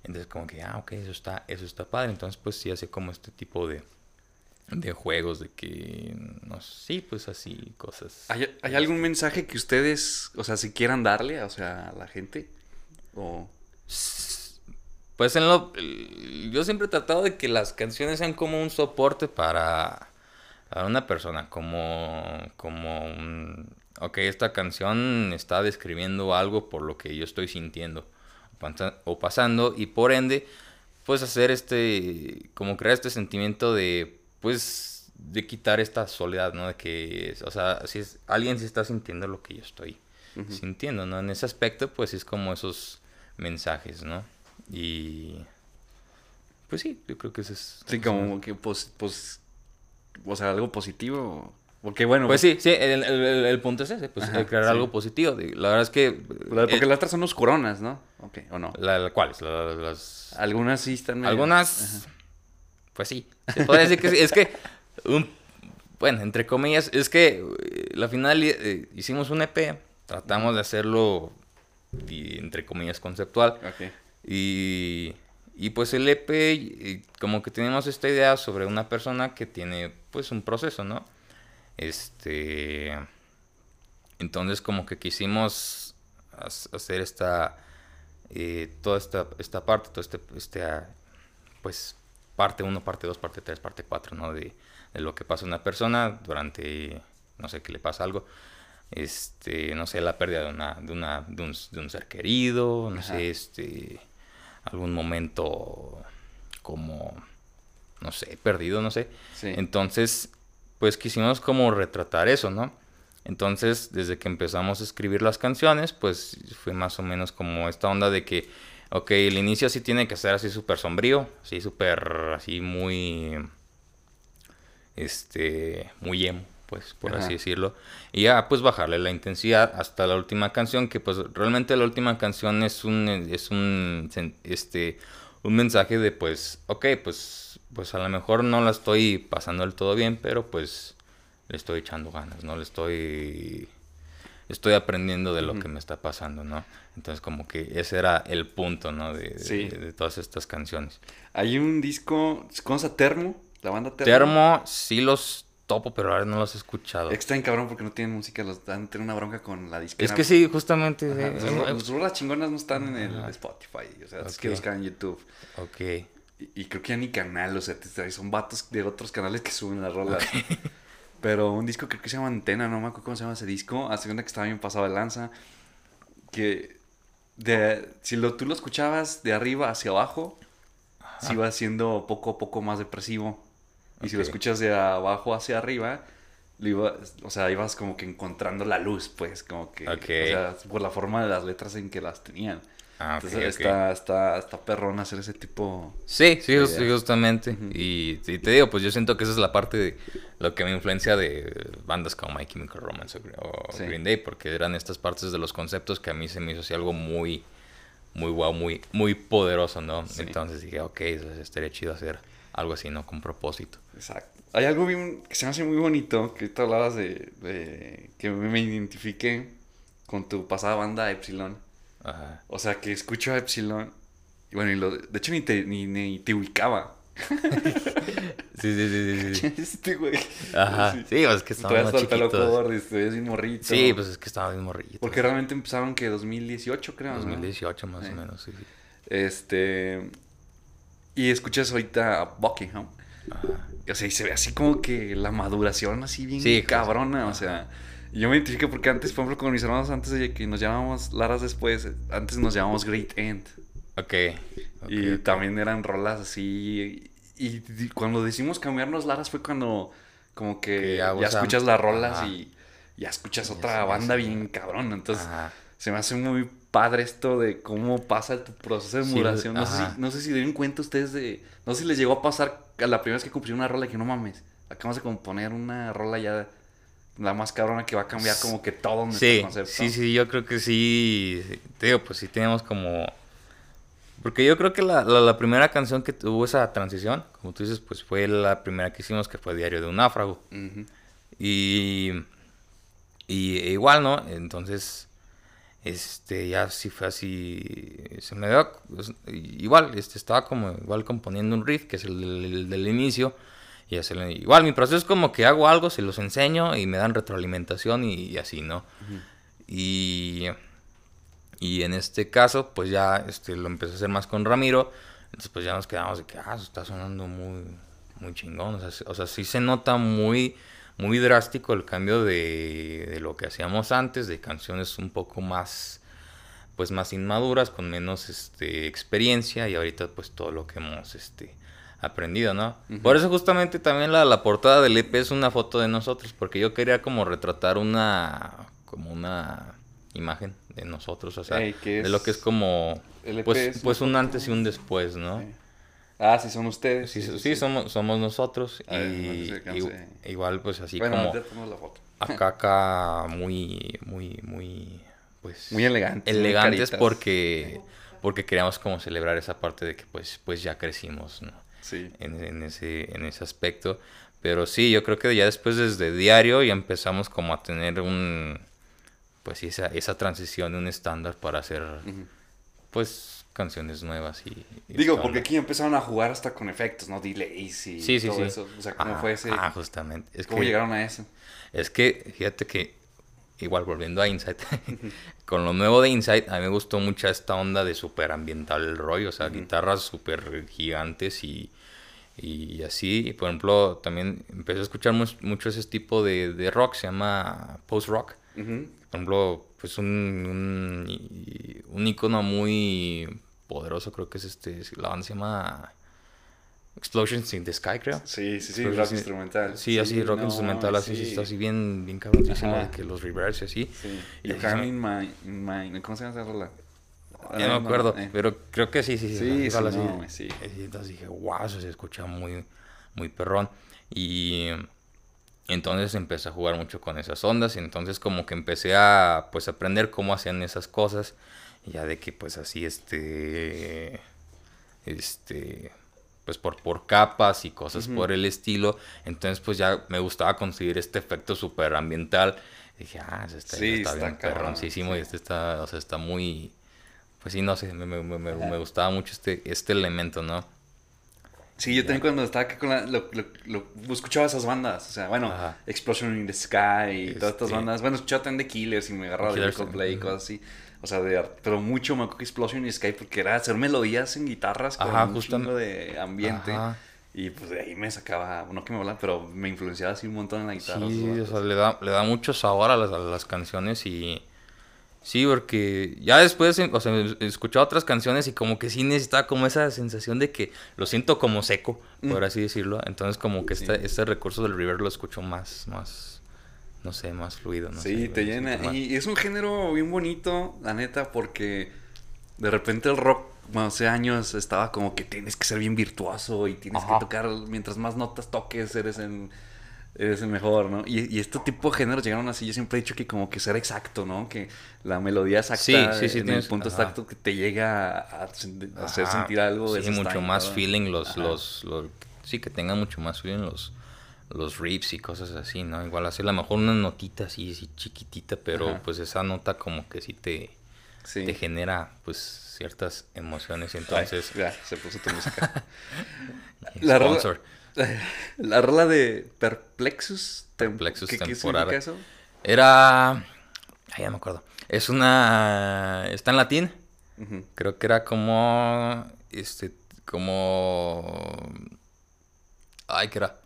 Entonces como que, ah, ok, eso está, eso está padre. Entonces pues sí hace como este tipo de, de juegos, de que, no sé, sí, pues así, cosas. ¿Hay, hay algún mensaje que ustedes, o sea, si quieran darle, o sea, a la gente? O... Pues en lo... Yo siempre he tratado de que las canciones sean como un soporte para, para una persona, como, como un... Ok, esta canción está describiendo algo por lo que yo estoy sintiendo o pasa- o pasando y por ende, pues hacer este, como crear este sentimiento de, pues, de quitar esta soledad, ¿no? De que, o sea, si es, alguien se está sintiendo lo que yo estoy sintiendo, ¿no? En ese aspecto, pues es como esos mensajes, ¿no? Y pues sí, yo creo que ese es. Sí, como que, pues, pues, o sea, algo positivo. Porque bueno, Pues sí, sí, el, el- punto es ese, pues Ajá, eh, crear sí. algo positivo. La verdad es que. la- porque eh, las otras son oscuronas, ¿no? Ok, o no. la- la- ¿Cuáles? La- las. Algunas sí están medio- Algunas. Pues sí. Se podría decir que sí. Es que. un- bueno, entre comillas, es que eh, la final eh, hicimos un EP. Tratamos de hacerlo, y, entre comillas, conceptual. Ok. Y, y pues el EP, como que tenemos esta idea sobre una persona que tiene pues un proceso, ¿no? Este... Entonces como que quisimos hacer esta... eh, toda esta, esta parte, todo este... este ah, pues parte 1, parte 2, parte 3, parte 4, ¿no? De, de lo que pasa a una persona durante, no sé, que le pasa algo. Este, no sé, la pérdida de, una, de, una, de, un, de un ser querido, no Ajá. sé, este, algún momento como, no sé, perdido, no sé. Sí. Entonces, pues quisimos como retratar eso, ¿no? Entonces, desde que empezamos a escribir las canciones, pues fue más o menos como esta onda de que, ok, el inicio sí tiene que ser así súper sombrío, así súper, así muy, este, muy emo, pues, por Ajá. así decirlo. Y ya, pues, bajarle la intensidad hasta la última canción, que pues realmente la última canción es un, es un, este, un mensaje de, pues, ok, pues, pues a lo mejor no la estoy pasando del todo bien, pero pues le estoy echando ganas, ¿no? Le estoy, estoy aprendiendo de lo que me está pasando, ¿no? Entonces como que ese era el punto, ¿no? De, Sí. de todas estas canciones. Hay un disco, ¿conoces a Termo? La banda Termo. Termo, sí los topo, pero ahora no los he escuchado. Es que está en cabrón porque no tienen música, los dan tienen una bronca con la disquera. Es que sí, justamente. Sus rolas chingonas no están en el. Spotify, o sea, es que buscan en YouTube. ok. Y, y creo que ya ni canal, o sea, son vatos de otros canales que suben las rolas. Pero un disco creo que se llama Antena, no me acuerdo cómo se llama ese disco. Hace cuenta que estaba bien pasado de lanza. Que de, si lo, tú lo escuchabas de arriba hacia abajo, se iba haciendo poco a poco más depresivo. Y si lo escuchas de abajo hacia arriba, lo iba, o sea, ibas como que encontrando la luz, pues, como que, Ok. o sea, por la forma de las letras en que las tenían. Ah, Entonces está, está, está perrón hacer ese tipo. Sí, sí, de justamente. Y, y te digo, pues yo siento que esa es la parte de lo que me influencia de bandas como My Chemical Romance o, Sí. Green Day, porque eran estas partes de los conceptos que a mí se me hizo así algo muy, muy guau, muy, muy poderoso, ¿no? Sí. Entonces dije, ok, eso estaría chido hacer algo así, ¿no? Con propósito. Exacto. Hay algo bien, que se me hace muy bonito, que ahorita hablabas de, de que me, identifiqué con tu pasada banda Epsilon. Ajá. O sea, que escucho a Epsilon y bueno, y lo, de hecho ni te, ni, ni te ubicaba. Sí, sí, sí, sí, sí. este güey. Ajá. Sí, pues es que Todavía estábamos hasta el pelo ves bien morrito. Sí, pues es que estaba bien morrito. Porque realmente empezaron que 2018, creo. ¿no? 2018 más Sí. o menos, sí. sí. Este. Y escuchas ahorita a Buckingham. Ajá. O sea, y se ve así como que la maduración así bien Sí, cabrona. O sea, y yo me identifico porque antes, por ejemplo, con mis hermanos, antes de que nos llamábamos Laras después, antes nos llamábamos Great End. Ok. ok, y también eran rolas así. Y, y cuando decimos cambiarnos Laras fue cuando como que, Que ya, escuchas las rolas ajá. y ya escuchas otra banda bien cabrona. Entonces, Ajá. se me hace muy padre esto de cómo pasa tu proceso de Sí, maduración. no, sé si, no sé si dieron cuenta ustedes de... No sé si les llegó a pasar a la primera vez que compusieron una rola y que no mames. Acabamos de componer una rola ya la más cabrona que va a cambiar como que todo nuestro Sí, concepto. sí, sí, yo creo que sí. Te digo, pues sí tenemos como... Porque yo creo que la, la- la primera canción que tuvo esa transición, como tú dices, pues fue la primera que hicimos, que fue Diario de un Náufrago. Y, y e igual, ¿no? Entonces, este, ya sí fue así, se me dio, pues, igual, este, estaba como igual componiendo un riff, que es el del inicio, y hacerle, igual, mi proceso es como que hago algo, se los enseño y me dan retroalimentación y, y así, ¿no? Y, y en este caso, pues ya este, lo empecé a hacer más con Ramiro. Entonces, pues ya nos quedamos de que, ah, eso está sonando muy, muy chingón. O sea, sí- o sea, sí se nota muy, muy drástico el cambio de, de lo que hacíamos antes, de canciones un poco más, pues más inmaduras, con menos este, experiencia. Y ahorita, pues todo lo que hemos este, aprendido, ¿no? Por eso, justamente también la, la portada del EP es una foto de nosotros, porque yo quería como retratar una, como una imagen de nosotros, o sea, Ey, ¿qué de lo que es como, El EP pues, es pues un antes y un después, ¿no? Sí. Ah, sí, son ustedes. Sí, sí, somos, somos nosotros ver, no y, y- igual pues así bueno, como la foto. acá acá muy muy muy pues Muy elegantes. elegantes porque porque queríamos como celebrar esa parte de que pues pues ya crecimos ¿no? Sí. en, en ese en ese aspecto pero sí yo creo que ya después desde diario ya empezamos como a tener un pues esa, esa transición un estándar para hacer pues canciones nuevas y, y Digo, porque aquí empezaron a jugar hasta con efectos, ¿no? Delays y sí sí todo sí eso. O sea, ¿cómo ah, fue ese? ah, justamente es ¿Cómo que- llegaron a eso? Es que, fíjate que, igual volviendo a Insight, con lo nuevo de Insight, a mí me gustó mucho esta onda de súper ambiental el rollo, o sea, guitarras súper gigantes y, y así. Por ejemplo, también empecé a escuchar mu- mucho ese tipo de, de rock, se llama post-rock. Ujú. Por ejemplo, pues un, un, un icono muy poderoso, creo que es este, la banda se llama... Explosions in the Sky, creo. Sí, sí, sí, Pero rock sí- instrumental. Sí, así, rock no, instrumental, así, sí, sí. está así bien, bien cabroncísimo, de que los reverbs y así. Sí. Y You así in my, in my- ¿Cómo se llama esa rola? Ya no me acuerdo, eh. pero creo que sí, sí, sí. Sí, sí, no, sí. Y entonces dije, wow, eso se escucha muy, muy perrón. Y entonces empecé a jugar mucho con esas ondas y entonces como que empecé a pues aprender cómo hacían esas cosas. Y ya de que pues así este, este, pues por, por capas y cosas por el estilo. Entonces pues ya me gustaba conseguir este efecto súper ambiental. Dije, ah, ese está, Sí, está está bien cabrón, perroncísimo y sí. este está, o sea, está muy, pues sí, no sé, me, me, me, me- gustaba mucho este, este elemento, ¿no? Sí, yo también cuando estaba acá con la... Lo, lo, lo- escuchaba esas bandas, o sea, bueno, Ajá. Explosion in the Sky y todas estas Este- bandas. Bueno, escuchaba también The Killers y me agarraba de Coldplay y cosas así. O sea, de, pero mucho me acuerdo que Explosion in the Sky porque era hacer melodías en guitarras con Ajá, un justam- chingo de ambiente. Ajá. Y pues de ahí me sacaba, no que me hablan, pero me influenciaba así un montón en la guitarra. Sí, o sea, le da, le da mucho sabor a las, a las canciones y... Sí, porque ya después, o sea, escuchaba otras canciones y como que sí necesitaba como esa sensación de que lo siento como seco, por así decirlo. Entonces como que este, este recurso del reverb lo escucho más, más, no sé, más fluido. No Sí, sé, te llena. Y es un género bien bonito, la neta, porque de repente el rock, bueno, hace años estaba como que tienes que ser bien virtuoso y tienes Ajá. que tocar, mientras más notas toques, eres el, eres el mejor, ¿no? Y, y este tipo de géneros llegaron así, yo siempre he dicho que como que ser exacto, ¿no? Que la melodía exacta, Sí, sí, sí, en tienes- el punto ajá. exacto que te llega a, hacer sentir algo. Sí, mucho más feeling los, los, los- sí, que tengan mucho más feeling los, los riffs y cosas así, ¿no? Igual hacer a lo mejor una notita así, así chiquitita, pero Ajá. pues esa nota como que sí te, Sí. te genera pues ciertas emociones, Ay, entonces... ya, se puso tu música. La rola-. La rola de Perplexus. Perplexus ¿Qué, temporada. eso? Era... Ay, ya me acuerdo. Es una... Está en latín. Creo que era como... Este... Como... Ay, ¿qué era?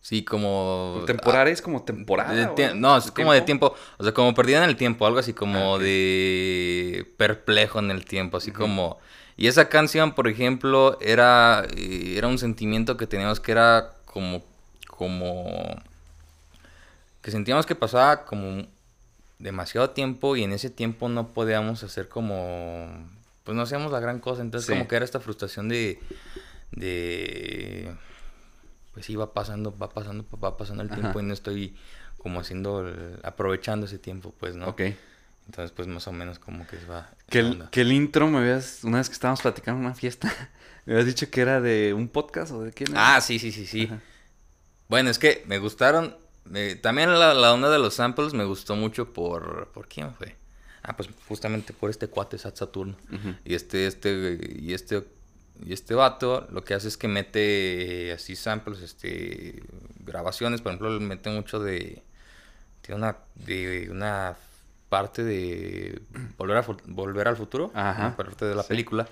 Sí, como... Temporal es como temporada. De ¿o tie- no, es como de tiempo, o sea, como perdida en el tiempo, algo así como Ah, de perplejo en el tiempo, así como... Y esa canción, por ejemplo, era, eh, era un sentimiento que teníamos que era como, como... Que sentíamos que pasaba como demasiado tiempo y en ese tiempo no podíamos hacer como... Pues no hacíamos la gran cosa, entonces Sí. como que era esta frustración de... de pues sí, va pasando, va pasando, va pasando el tiempo y no estoy como haciendo, el- aprovechando ese tiempo, pues, ¿no? Ok. Entonces, pues más o menos como que va. Que el, que el intro me habías. Una vez que estábamos platicando en una fiesta, me habías dicho que era de un podcast o de quién era? Ah, sí, sí, sí, sí. Ajá. Bueno, es que me gustaron. me- también la, la onda de los samples me gustó mucho por. ¿Por quién fue? Ah, pues justamente por este cuate Sat Saturno. Y este, este, y este, y este vato lo que hace es que mete así samples, este, grabaciones, por ejemplo, mete mucho de, tiene una, de una parte de volver, a, volver al futuro, Ajá. parte de la Sí. película.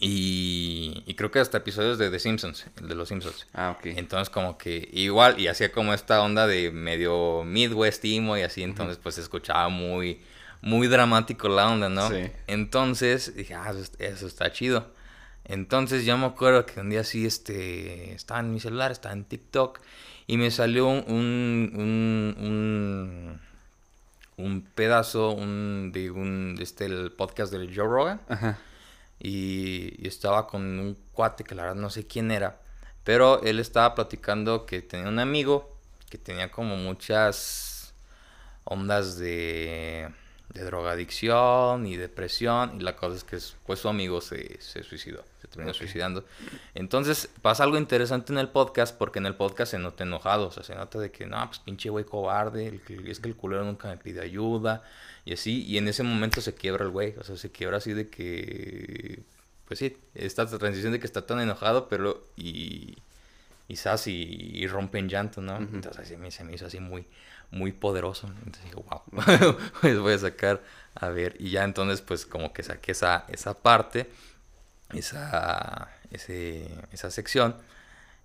Y, y creo que hasta episodios de The Simpsons, el de los Simpsons. Ah, ok. Entonces como que igual, y hacía como esta onda de medio Midwest emo y así, entonces pues se escuchaba muy, muy dramático la onda, ¿no? Sí. Entonces dije, ah, eso, eso está chido. Entonces yo me acuerdo que un día así, este, estaba en mi celular, estaba en TikTok, y me salió un, un, un, un, pedazo un, de un, de este, el podcast del Joe Rogan Ajá. y, y estaba con un cuate que la verdad no sé quién era, pero él estaba platicando que tenía un amigo que tenía como muchas ondas de, de drogadicción y depresión y la cosa es que pues su amigo se, se suicidó, se terminó suicidando. Entonces pasa algo interesante en el podcast porque en el podcast se nota enojado, o sea, se nota de que no, pues pinche güey cobarde, el es que el culero nunca me pide ayuda y así, y en ese momento se quiebra el güey, o sea, se quiebra así de que, pues sí, esta transición de que está tan enojado, pero y, y sas y, y rompe en llanto, ¿no? Entonces así se me hizo así muy, muy poderoso, entonces dije, wow, pues voy a sacar, a ver, y ya entonces pues como que saqué esa, esa parte, esa, ese, esa sección,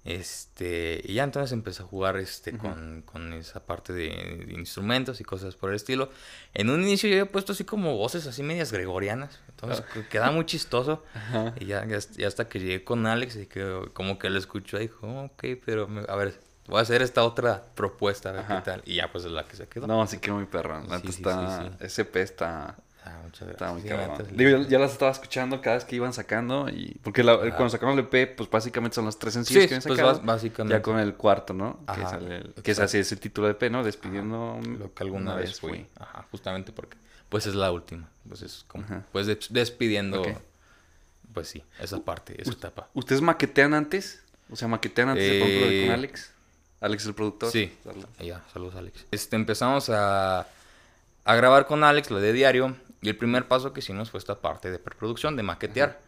Este, y ya entonces empecé a jugar este, con, con esa parte de, de instrumentos y cosas por el estilo. En un inicio yo había puesto así como voces así medias gregorianas. Entonces que- quedaba muy chistoso. Y ya, ya, hasta- que llegué con Alex y que como que lo escuchó dijo, "Oh, ok, pero me- a ver, voy a hacer esta otra propuesta, a ver qué tal. Y ya pues es la que se quedó. No, sí quedó muy perra. La Sí, sí, está... sí, sí. SP está... Ah, muchas muy Sí, cabrón. Digo, ya, ya las estaba escuchando cada vez que iban sacando y... Porque la- cuando sacaron el EP, pues básicamente son los tres sencillos Sí, que han pues, sacado. básicamente. Ya con el cuarto, ¿no? que, Ajá, sale el- que es así, es el título de EP, ¿no? Despidiendo... Lo que alguna vez fui. Ajá, justamente porque pues es la última. Pues es como, Ajá. pues des- despidiendo, pues sí, esa parte, esa etapa. ¿Ustedes maquetean antes? O sea, maquetean antes de Eh, con Alex. Alex el productor. Sí. Dale. Ya, saludos Alex. Este, empezamos a, a grabar con Alex, lo de diario, y el primer paso que hicimos fue esta parte de preproducción, de maquetear.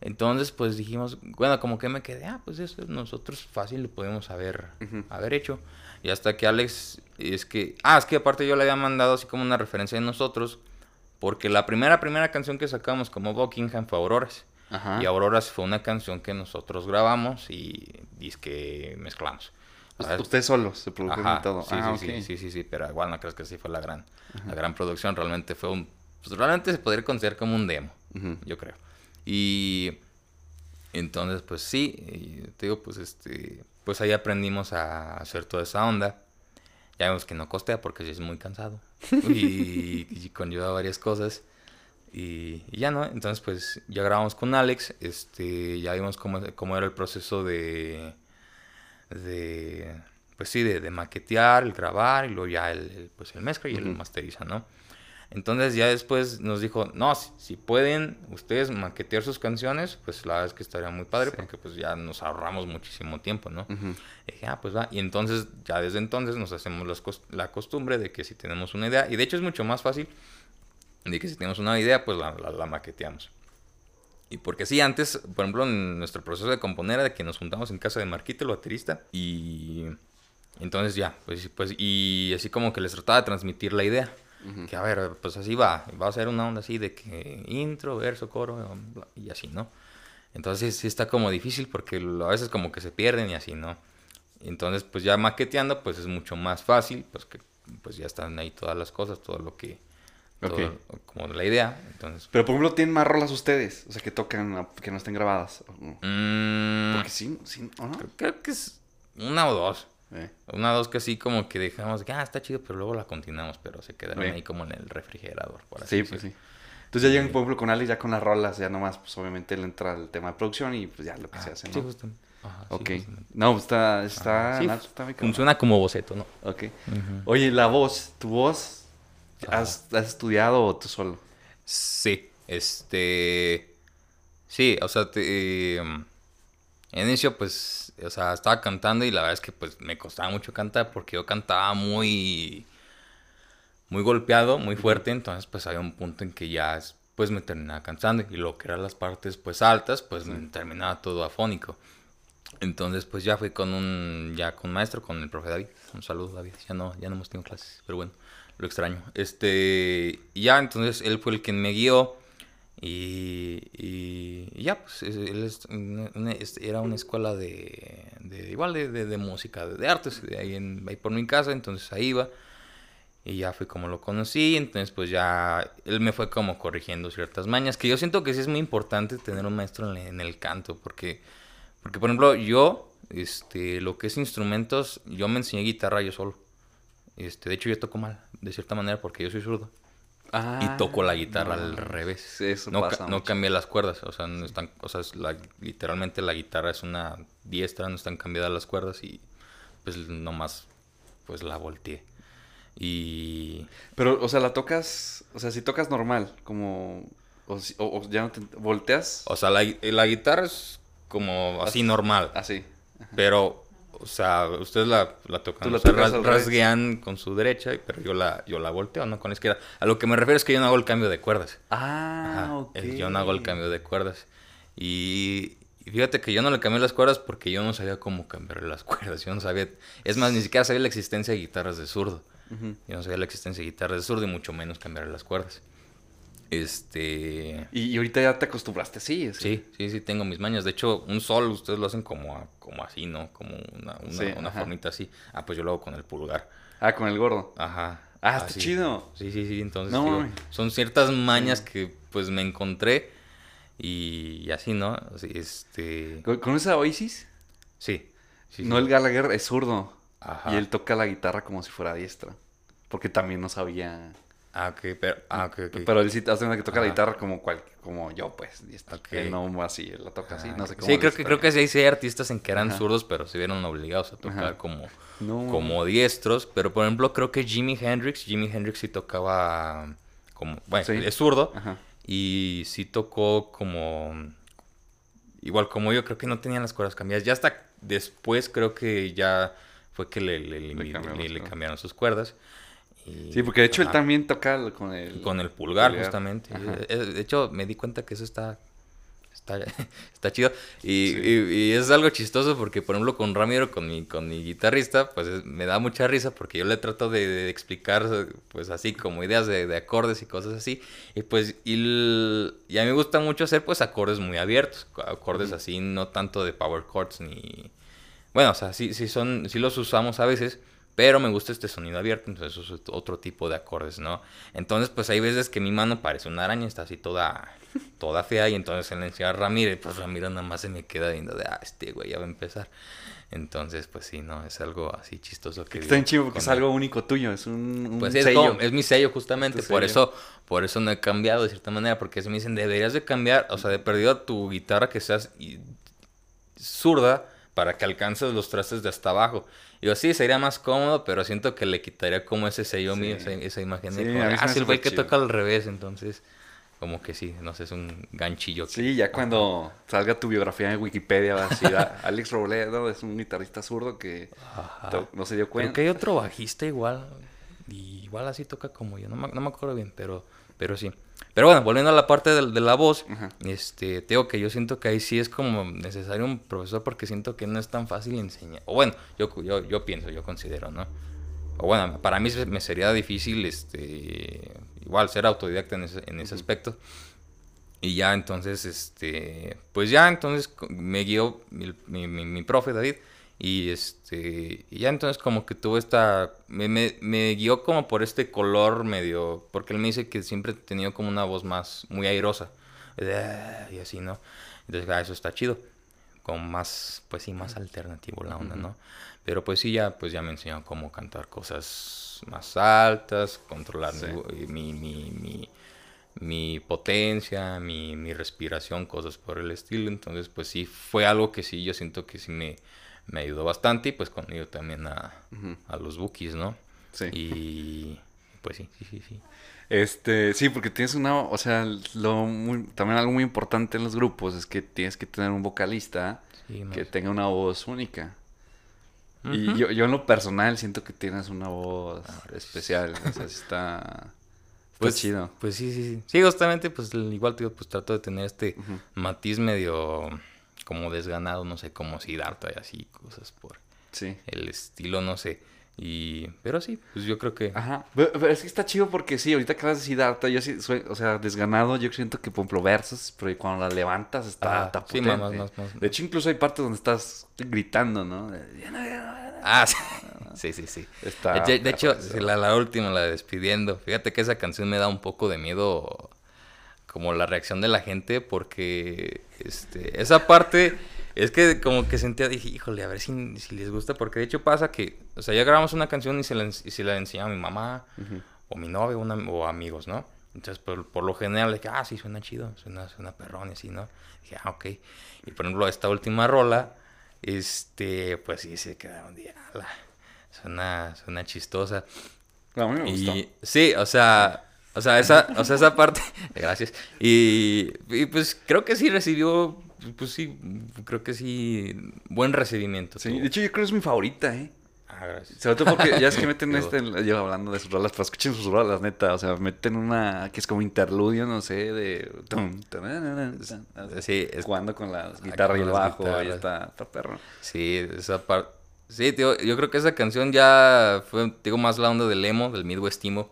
Entonces, pues dijimos, bueno, como que me quedé, ah, pues eso nosotros fácil lo podemos haber, haber hecho. Y hasta que Alex, es que, ah, es que aparte yo le había mandado así como una referencia de nosotros, porque la primera, primera canción que sacamos como Buckingham fue Auroras. Ajá. Y Auroras fue una canción que nosotros grabamos y que mezclamos. Pues, ¿sabes? Ustedes solos se y todo. Sí, ah, sí, sí, sí, sí, sí, pero igual no crees que sí fue la gran, la gran producción. Realmente fue un, pues realmente se podría considerar como un demo, yo creo. Y entonces, pues sí, y te digo, pues este, pues ahí aprendimos a hacer toda esa onda. Ya vemos que no costea porque es muy cansado y, y conlleva varias cosas. Y, y ya no, entonces pues ya grabamos con Alex, este, ya vimos cómo, cómo era el proceso de, de pues sí, de, de maquetear, el grabar y luego ya el, el, pues el mezcla y el Ujú. masteriza, ¿no? Entonces ya después nos dijo, no, si, si pueden ustedes maquetear sus canciones, pues la verdad es que estaría muy padre Sí. porque pues ya nos ahorramos muchísimo tiempo, ¿no? Ujú. Y dije, ah, pues va. Y entonces, ya desde entonces nos hacemos las cos- la costumbre de que si tenemos una idea, y de hecho es mucho más fácil, de que si tenemos una idea, pues la, la- la maqueteamos. Y porque sí, antes, por ejemplo, en nuestro proceso de componer era de que nos juntamos en casa de Marquito, el baterista, y entonces ya, pues, pues, y así como que les trataba de transmitir la idea. Que a ver, pues así va, va a ser una onda así de que intro, verso, coro, y así, ¿no? Entonces sí está como difícil porque a veces como que se pierden y así, ¿no? Entonces pues ya maqueteando pues es mucho más fácil, pues que pues ya están ahí todas las cosas, todo lo que, todo como la idea, entonces... Pero por ejemplo, ¿tienen más rolas ustedes? O sea, que tocan, que no estén grabadas. mm, Porque sí, sí, ¿o no? creo, creo que es una o dos. Eh, Una o dos que así como que dejamos, que ah, está chido, pero luego la continuamos, pero se quedaron Sí. ahí como en el refrigerador, por así Sí, pues sí. Entonces ya llegan, por ejemplo, con Alex ya con las rolas, ya nomás, pues obviamente le entra el tema de producción y pues ya lo que se Ah, hace, sí, ¿no? justamente. Ajá, sí, ok. No, pues está, está, sí, está. Funciona como boceto, ¿no? Ok. Oye, la voz, tu voz. ¿Has, has estudiado o tú solo? Sí, este... Sí, o sea, te, em, en inicio pues, o sea, estaba cantando y la verdad es que pues me costaba mucho cantar porque yo cantaba muy, muy golpeado, muy fuerte, entonces pues había un punto en que ya pues me terminaba cansando y lo que eran las partes pues altas pues me terminaba todo afónico. Entonces pues ya fui con un, ya con maestro, con el profe David, un saludo David, ya no, ya no hemos tenido clases, pero bueno, lo extraño. Este, ya entonces él fue el que me guió y, y- ya, pues es- él es una- una- es- era una escuela de, de- igual de, de- música, de, artes, de ahí, en, ahí por mi casa, entonces ahí iba. Y ya fue como lo conocí, entonces pues ya él me fue como corrigiendo ciertas mañas, que yo siento que sí es muy importante tener un maestro en el canto, porque, porque por ejemplo yo, este, lo que es instrumentos, yo me enseñé guitarra yo solo. Este, de hecho yo toco mal, de cierta manera, porque yo soy zurdo. Ah, Y toco la guitarra no. al revés. Eso no, pasa ca- no cambié las cuerdas. O sea, no están, o sea es la- literalmente la guitarra es una diestra, no están cambiadas las cuerdas y pues nomás pues la volteé. Y Pero, o sea, la tocas, o sea, si tocas normal, como, o, ya no te, volteas, o sea, la, la guitarra es como así normal, así. pero o sea, ustedes la, la tocan, Tú la o sea, ras- rasguean con su derecha, pero yo la yo la volteo, no con la izquierda. A lo que me refiero es que yo no hago el cambio de cuerdas. Ah, Ajá, Yo no hago el cambio de cuerdas. Y, y fíjate que yo no le cambié las cuerdas porque yo no sabía cómo cambiar las cuerdas. Yo no sabía. Es más, ni siquiera sabía la existencia de guitarras de zurdo. Yo no sabía la existencia de guitarras de zurdo y mucho menos cambiar las cuerdas. Este... Y, y ahorita ya te acostumbraste así. sea. Sí, sí, sí, tengo mis mañas. De hecho, un sol ustedes lo hacen como, a- como así, ¿no? Como una, una, Sí, una ajá. formita así. Ah, pues yo lo hago con el pulgar. Ah, con el gordo. Ajá. Ah, está así. chido. Sí, sí, sí. Entonces, No, digo, mames. son ciertas mañas que pues me encontré y, y así, ¿no? Así, este... ¿Con- ¿Conoces a Oasis? Sí. sí, no, sí. el Gallagher es zurdo. Ajá. Y él toca la guitarra como si fuera diestra. Porque también no sabía. Ah, ok, pero... Ah. Pero él sí hace una que toca la guitarra como cual, como yo, pues. diestra. Ok. Él no así, él la toca así. Ah, No sé cómo. Sí, creo que, creo que sí hay- sí hay artistas en que eran Ajá. zurdos, pero se vieron obligados a tocar Ajá. como, No. como diestros. Pero por ejemplo, creo que Jimi Hendrix, Jimi Hendrix sí tocaba como, bueno, Sí. es zurdo Ajá. y sí tocó como, igual como yo, creo que no tenían las cuerdas cambiadas. Ya hasta después creo que ya fue que le, le- le- Le cambiaron le- las le cuerdas. cambiaron sus cuerdas. Sí, porque de hecho él también toca con el. Con el pulgar, pulgar. justamente. Ajá. Eh, De hecho, me di cuenta que eso está. Está, está chido. Y, Sí. y- y es algo chistoso porque, por ejemplo, con Ramiro, con mi, con mi guitarrista, pues es- me da mucha risa porque yo le trato de, de explicar, pues así, como ideas de, de acordes y cosas así. Y pues, y, el- y a mí me gusta mucho hacer, pues, acordes muy abiertos. Acordes así, no tanto de power chords ni. Bueno, o sea, sí, sí, son, sí los usamos a veces, pero me gusta este sonido abierto, entonces eso es otro tipo de acordes, ¿no? Entonces, pues hay veces que mi mano parece una araña, está así toda, toda fea, y entonces se le enseña a Ramírez, pues Ramiro nada más se me queda viendo de, ah, este güey ya va a empezar. Entonces, pues sí, ¿no? Es algo así chistoso que... Está digo, chido porque es algo único tuyo. Es un, un Pues es, sello. como- es mi sello justamente, por sello. eso, por eso no he cambiado de cierta manera, porque me dicen, deberías de cambiar, o sea, de perdido tu guitarra que seas zurda para que alcances los trastes de hasta abajo. Yo, sí, sería más cómodo, pero siento que le quitaría como ese sello Sí. mío, esa, esa imagen de Sí, como, mí se ah, sí, el güey que toca al revés, entonces, como que sí, no sé, es un ganchillo. que- Sí, ya cuando salga tu biografía en Wikipedia va a decir "Ah, Alex Robledo es un guitarrista zurdo que Ajá. no se dio Creo cuenta. que hay otro bajista igual. Y igual así toca como yo. No me, no me acuerdo bien, pero, pero sí. Pero bueno, volviendo a la parte de, de la voz. Ajá. Este, te digo que yo siento que ahí sí es como necesario un profesor porque siento que no es tan fácil enseñar. O bueno, yo, yo, yo pienso, yo considero, ¿no? O bueno, para mí me sería difícil, este, igual ser autodidacta en ese, en ese aspecto. Y ya entonces, este, pues ya entonces me guió mi, mi, mi- mi profe David. Y este, y ya entonces como que tuvo esta, me, me, me guió como por este color medio, porque él me dice que siempre he tenido como una voz más, muy airosa. de, "Ah", Y así, ¿no? Entonces, ah, eso está chido. Como más, pues sí, más alternativo la onda, ¿no? Pero pues sí, ya, pues ya me enseñó cómo cantar cosas más altas, controlar Sí. mi, mi, mi- mi potencia, mi, mi respiración, cosas por el estilo. Entonces, pues sí, fue algo que sí, yo siento que sí me, me ayudó bastante y pues conmigo también a, a los bookies, ¿no? Sí. Y pues sí, sí, sí, sí. Este, sí, porque tienes una, o sea, lo muy- también algo muy importante en los grupos es que tienes que tener un vocalista Sí, que tenga una voz única. Y yo, yo en lo personal siento que tienes una voz especial, o sea, está, Pues, chido. Pues sí, sí, sí. Sí, justamente, pues igual, tío, pues trato de tener este matiz medio como desganado, no sé, como Siddhartha y así, cosas por Sí. el estilo, no sé. Y, pero sí, pues yo creo que... Ajá, pero, pero es que está chido porque sí, ahorita acabas de decir Darta, yo sí soy, o sea, desganado, yo siento que por ejemplo versos, pero cuando la levantas está, Ah, está sí, potente. más, más, más, más. De hecho, incluso hay partes donde estás gritando, ¿no? Ah, sí, sí, sí. sí. Está de, de hecho, la, la última, la de despidiendo. Fíjate que esa canción me da un poco de miedo, como la reacción de la gente, porque este, esa parte es que como que sentía, dije, híjole, a ver si, si les gusta, porque de hecho pasa que, o sea, ya grabamos una canción y se la, y se la enseña a mi mamá, o mi novia, una- o amigos, ¿no? Entonces, por, por lo general, que, ah, sí, suena chido, suena, suena perrón y así, ¿no? Dije, ah, ok. Y por ejemplo, esta última rola, este, pues sí, se quedaron ala, suena, suena chistosa. A mí me gustó. Y sí, o sea, o sea, esa, o sea, esa parte, gracias. Y, y, pues creo que sí recibió, pues sí, creo que sí, buen recibimiento. Sí, tuvo. de hecho yo creo que es mi favorita, ¿eh? Ah, gracias. Sobre todo porque ya es que meten este, yo hablando de sus rolas, pero escuchen sus rolas, neta, o sea, meten una que es como interludio, no sé, de... Sí, es, Jugando con la guitarra y el bajo, guitarras. está, está perro. sí, esa parte. Sí, tío, yo creo que esa canción ya fue, digo, más la onda del emo, del Midwest emo.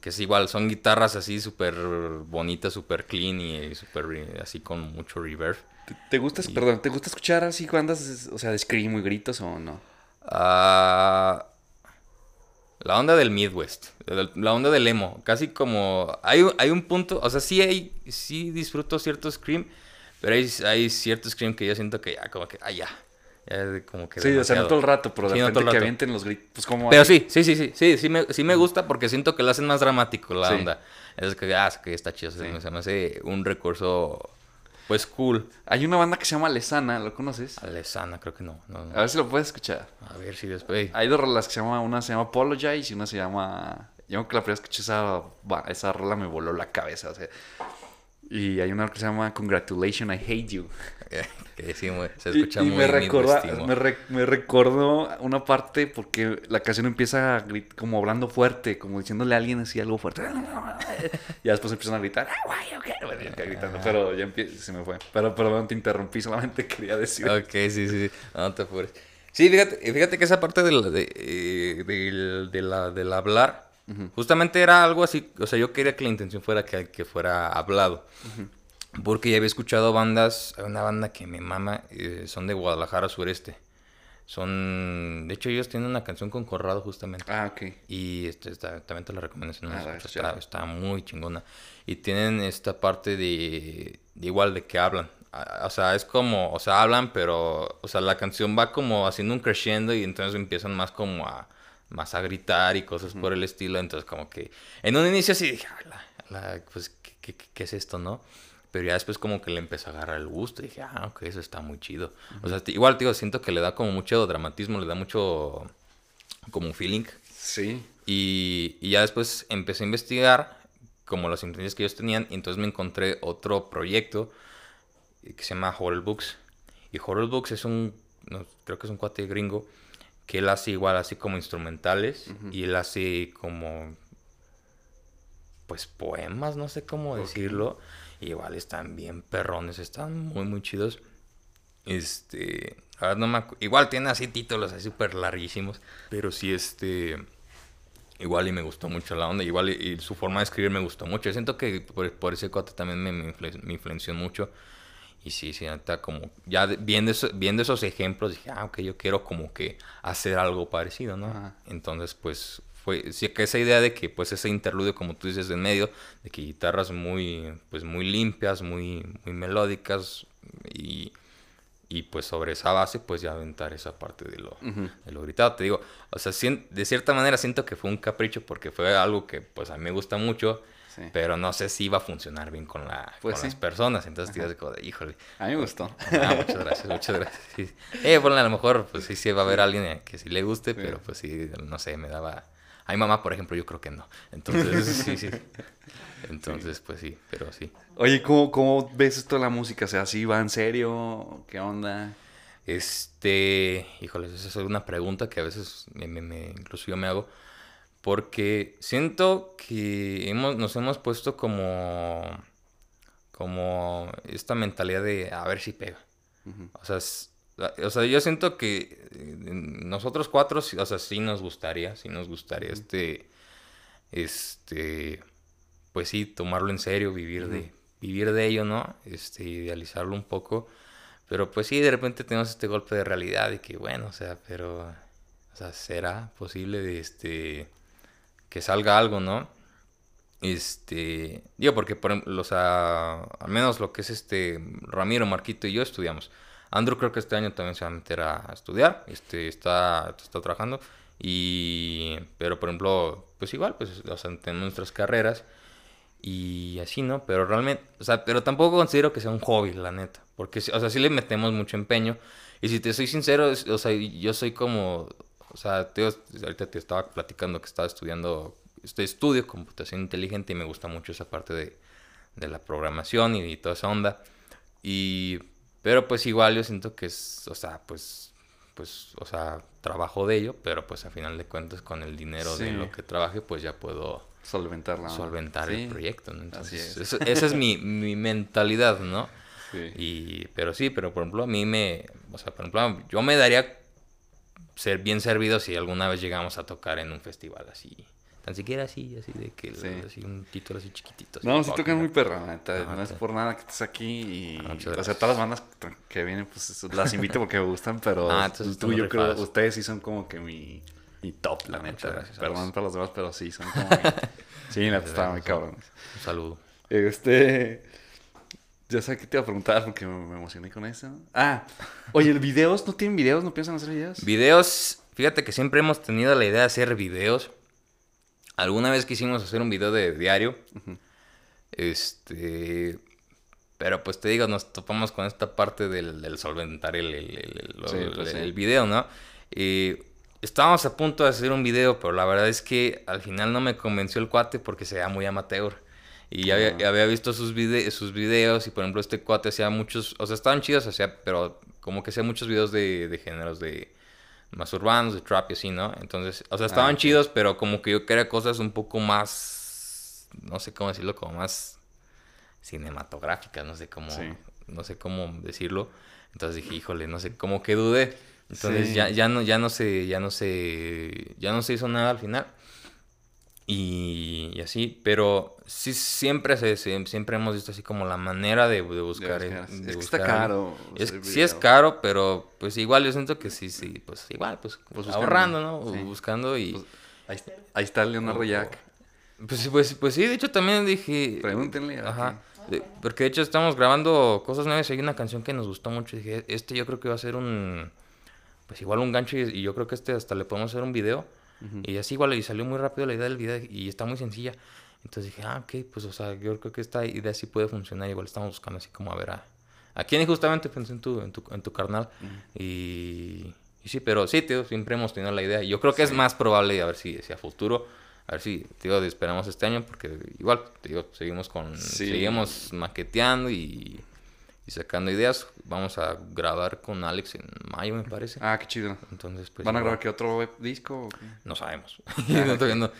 Que es igual, son guitarras así súper bonitas, súper clean y súper así con mucho reverb. ¿Te, te gusta, perdón, ¿te gusta escuchar así bandas, o sea, de scream y gritos o no? Ah, la onda del Midwest, la onda del emo, casi como hay, un- hay un punto, o sea, sí hay, sí disfruto cierto scream, pero hay, hay cierto scream que yo siento que ya como que, ah, ya, ya como que Sí, o sea, demasiado. no todo el rato, pero de Sí, no repente el que avienten los gritos, pues como... Pero sí, sí, sí, sí, sí, sí me, sí me gusta porque siento que lo hacen más dramático la Sí. onda. Es que, ah, es que está chido, se me- hace un recurso, pues, cool. Hay una banda que se llama Lesana, ¿lo conoces? Alesana, creo que no, no, no. A ver si lo puedes escuchar. A ver si después... Hay dos rolas que se llama, una se llama Apologize y una se llama... Yo creo que la primera vez que escuché esa, esa rola me voló la cabeza, o sea... Y hay una que se llama Congratulations, I Hate You. que muy- se Y- escucha y, muy me, midwestimo. me, re- me recordó una parte porque la canción empieza a como hablando fuerte, como diciéndole a alguien así algo fuerte. y después empiezan a gritar, "Ah, guay, yo quiero", bueno, ya está gritando, pero ya empie- se me fue. Pero perdón, te interrumpí, solamente quería decir. Ok, sí, sí, sí. No te apures. Sí, fíjate, fíjate que esa parte del, de, eh, del, de la, del hablar, justamente era algo así, o sea, yo quería que la intención fuera que, que fuera hablado. Porque ya había escuchado bandas, una banda que me mama, eh, son de Guadalajara sureste. Son, de hecho ellos tienen una canción con Corrado justamente. Ah, ok. Y este, también te la recomiendo. si no la Ah, escuchas, está, está muy chingona. Y tienen esta parte de, de igual de que hablan. O sea, es como, o sea, hablan, pero, o sea, la canción va como haciendo un crescendo y entonces empiezan más como a, más a gritar y cosas por el estilo. Entonces como que, en un inicio sí dije, "Ah, la- la- pues, ¿qué, qué, qué- qué es esto, no? Pero ya después como que le empezó a agarrar el gusto y dije, ah, ok, eso está muy chido. O sea, igual, digo, siento que le da como mucho dramatismo, le da mucho como feeling. Sí. Y, y ya después empecé a investigar como las intenciones que ellos tenían y entonces me encontré otro proyecto que se llama Horror Books. Y Horror Books es un, no, creo que es un cuate gringo, que él hace igual así como instrumentales y él hace como, pues poemas, no sé cómo decirlo. Y igual están bien perrones, están muy, muy chidos. Este, ahora no me igual tiene así títulos así súper larguísimos, pero sí este... Igual y me gustó mucho la onda, igual y, y su forma de escribir me gustó mucho. Yo siento que por, por ese cuate también me, me, influ- me influenció mucho. Y sí, sí, neta, como ya viendo, eso- viendo esos ejemplos, dije, ah, ok, yo quiero como que hacer algo parecido, ¿no? Ajá. Entonces, pues, fue, sí, que esa idea de que, pues, ese interludio, como tú dices, de en medio, de que guitarras muy, pues, muy limpias, muy, muy melódicas, y, y pues sobre esa base, pues ya aventar esa parte de lo, de lo gritado. Te digo, o sea, sien- de cierta manera siento que fue un capricho porque fue algo que pues a mí me gusta mucho, Sí. pero no sé si iba a funcionar bien con, la, Pues con sí. las personas. Entonces te digo, híjole. A mí me gustó. Ah, muchas gracias, muchas gracias. Sí. Eh, bueno, a lo mejor, pues sí, sí va a haber alguien que sí le guste, pero pues sí, no sé, me daba... A mi mamá, por ejemplo, yo creo que no. Entonces, sí, sí. Entonces, pues sí, pero sí. Oye, ¿cómo, ¿cómo ves esto de la música? O sea, ¿sí va en serio? ¿Qué onda? Este, híjoles, esa es una pregunta que a veces me, me- me- incluso yo me hago, porque siento que hemos, nos hemos puesto como, como esta mentalidad de a ver si pega. O sea, es- o sea, yo siento que eh, nosotros cuatro, o sea, sí nos gustaría, sí nos gustaría este, este, pues sí, tomarlo en serio, vivir de, vivir de ello, ¿no? Este, idealizarlo un poco. Pero pues sí, de repente tenemos este golpe de realidad y que bueno, o sea, pero, o sea, ¿será posible de este, que salga algo, no? Este, digo, porque por o sea, al menos lo que es este, Ramiro, Marquito y yo estudiamos. Andrew creo que este año también se va a meter a estudiar, este, está, está trabajando. Y, pero por ejemplo, pues igual, pues, o sea, tenemos nuestras carreras y así, ¿no? Pero realmente, o sea, pero tampoco considero que sea un hobby, la neta. Porque, o sea, sí le metemos mucho empeño. Y si te soy sincero, es- o sea, yo soy como, o sea, te, ahorita te estaba platicando que estaba estudiando, este estudio computación inteligente y me gusta mucho esa parte de, de la programación y, y toda esa onda. Y, pero pues igual yo siento que es, o sea, pues, pues, o sea, trabajo de ello, pero pues a final de cuentas con el dinero de Sí. lo que trabaje, pues ya puedo Solventarla. solventar Sí. el proyecto, ¿no? así Entonces, es. eso- esa es mi, mi mentalidad, ¿no? Sí. Y, pero sí, pero por ejemplo a mí me, o sea, por ejemplo, yo me daría ser bien servido si alguna vez llegamos a tocar en un festival así. Tan siquiera así, así de que Sí. así un título así chiquitito. así, No, sí tocan muy perra, neta. No es por nada que estés aquí y... Ah, o sea, todas las bandas que vienen, pues las invito porque me gustan, pero Ah, tú y yo creo, rifadas. ustedes sí son como que mi, mi top, la Ah, neta. gracias, Perdón para los demás, pero sí, son como mi... Sí, la neta, estaba muy cabrón. Un saludo. Este... Ya sé que te iba a preguntar porque me, emocioné con eso. Ah, oye, ¿el videos? ¿No tienen videos? ¿No piensan hacer videos? Videos, fíjate que siempre hemos tenido la idea de hacer videos. Alguna vez quisimos hacer un video de diario. Este. Pero pues te digo, nos topamos con esta parte del, del solventar el, el, el- Sí, pues sí. el video, ¿no? Y estábamos a punto de hacer un video, pero la verdad es que al final no me convenció el cuate porque se veía muy amateur. Y ya había, Ah. había visto sus, vide- sus videos y por ejemplo este cuate hacía muchos, o sea, estaban chidos, hacía, pero como que hacía muchos videos de, de géneros de más urbanos, de trap y así, ¿no? Entonces, o sea, estaban ok. chidos, pero como que yo quería cosas un poco más, no sé cómo decirlo, como más cinematográficas, no sé cómo, Sí. no sé cómo decirlo. Entonces dije, híjole, no sé, como que dudé. Entonces Sí. ya, ya no, ya no se, ya no se, ya no se hizo nada al final. Y, y así, pero sí siempre se, siempre hemos visto así como la manera de, de buscar. De buscar. de Es que está caro Es, sí es caro, pero pues igual yo siento que sí, sí, pues igual, pues, Pues ahorrando, ¿no? sí. Buscando y... Pues, ahí, ahí está Leonardo o- Jack. Pues, sí, pues, pues sí, de hecho también dije... Pregúntenle, Ajá. de- porque de hecho estamos grabando cosas nuevas y hay una canción que nos gustó mucho. Y dije, este yo creo que va a ser un... Pues igual un gancho y, y yo creo que este hasta le podemos hacer un video. Y así igual y salió muy rápido la idea del video y está muy sencilla. Entonces dije, ah, ok, pues o sea, yo creo que esta idea sí puede funcionar. Igual estamos buscando así como a ver a... ¿A quién justamente pensé en tu, en tu, en tu carnal? y, y sí, pero sí, tío, siempre hemos tenido la idea. Y Yo creo que es más probable, a ver si, si a futuro, a ver si, te digo, esperamos este año, porque igual, te digo, seguimos con, Sí. seguimos maqueteando y, y sacando ideas. Vamos a grabar con Alex en mayo, me parece. Ah, qué chido. Entonces, pues. ¿Van a grabar qué otro disco? o qué? No sabemos. No, todavía no.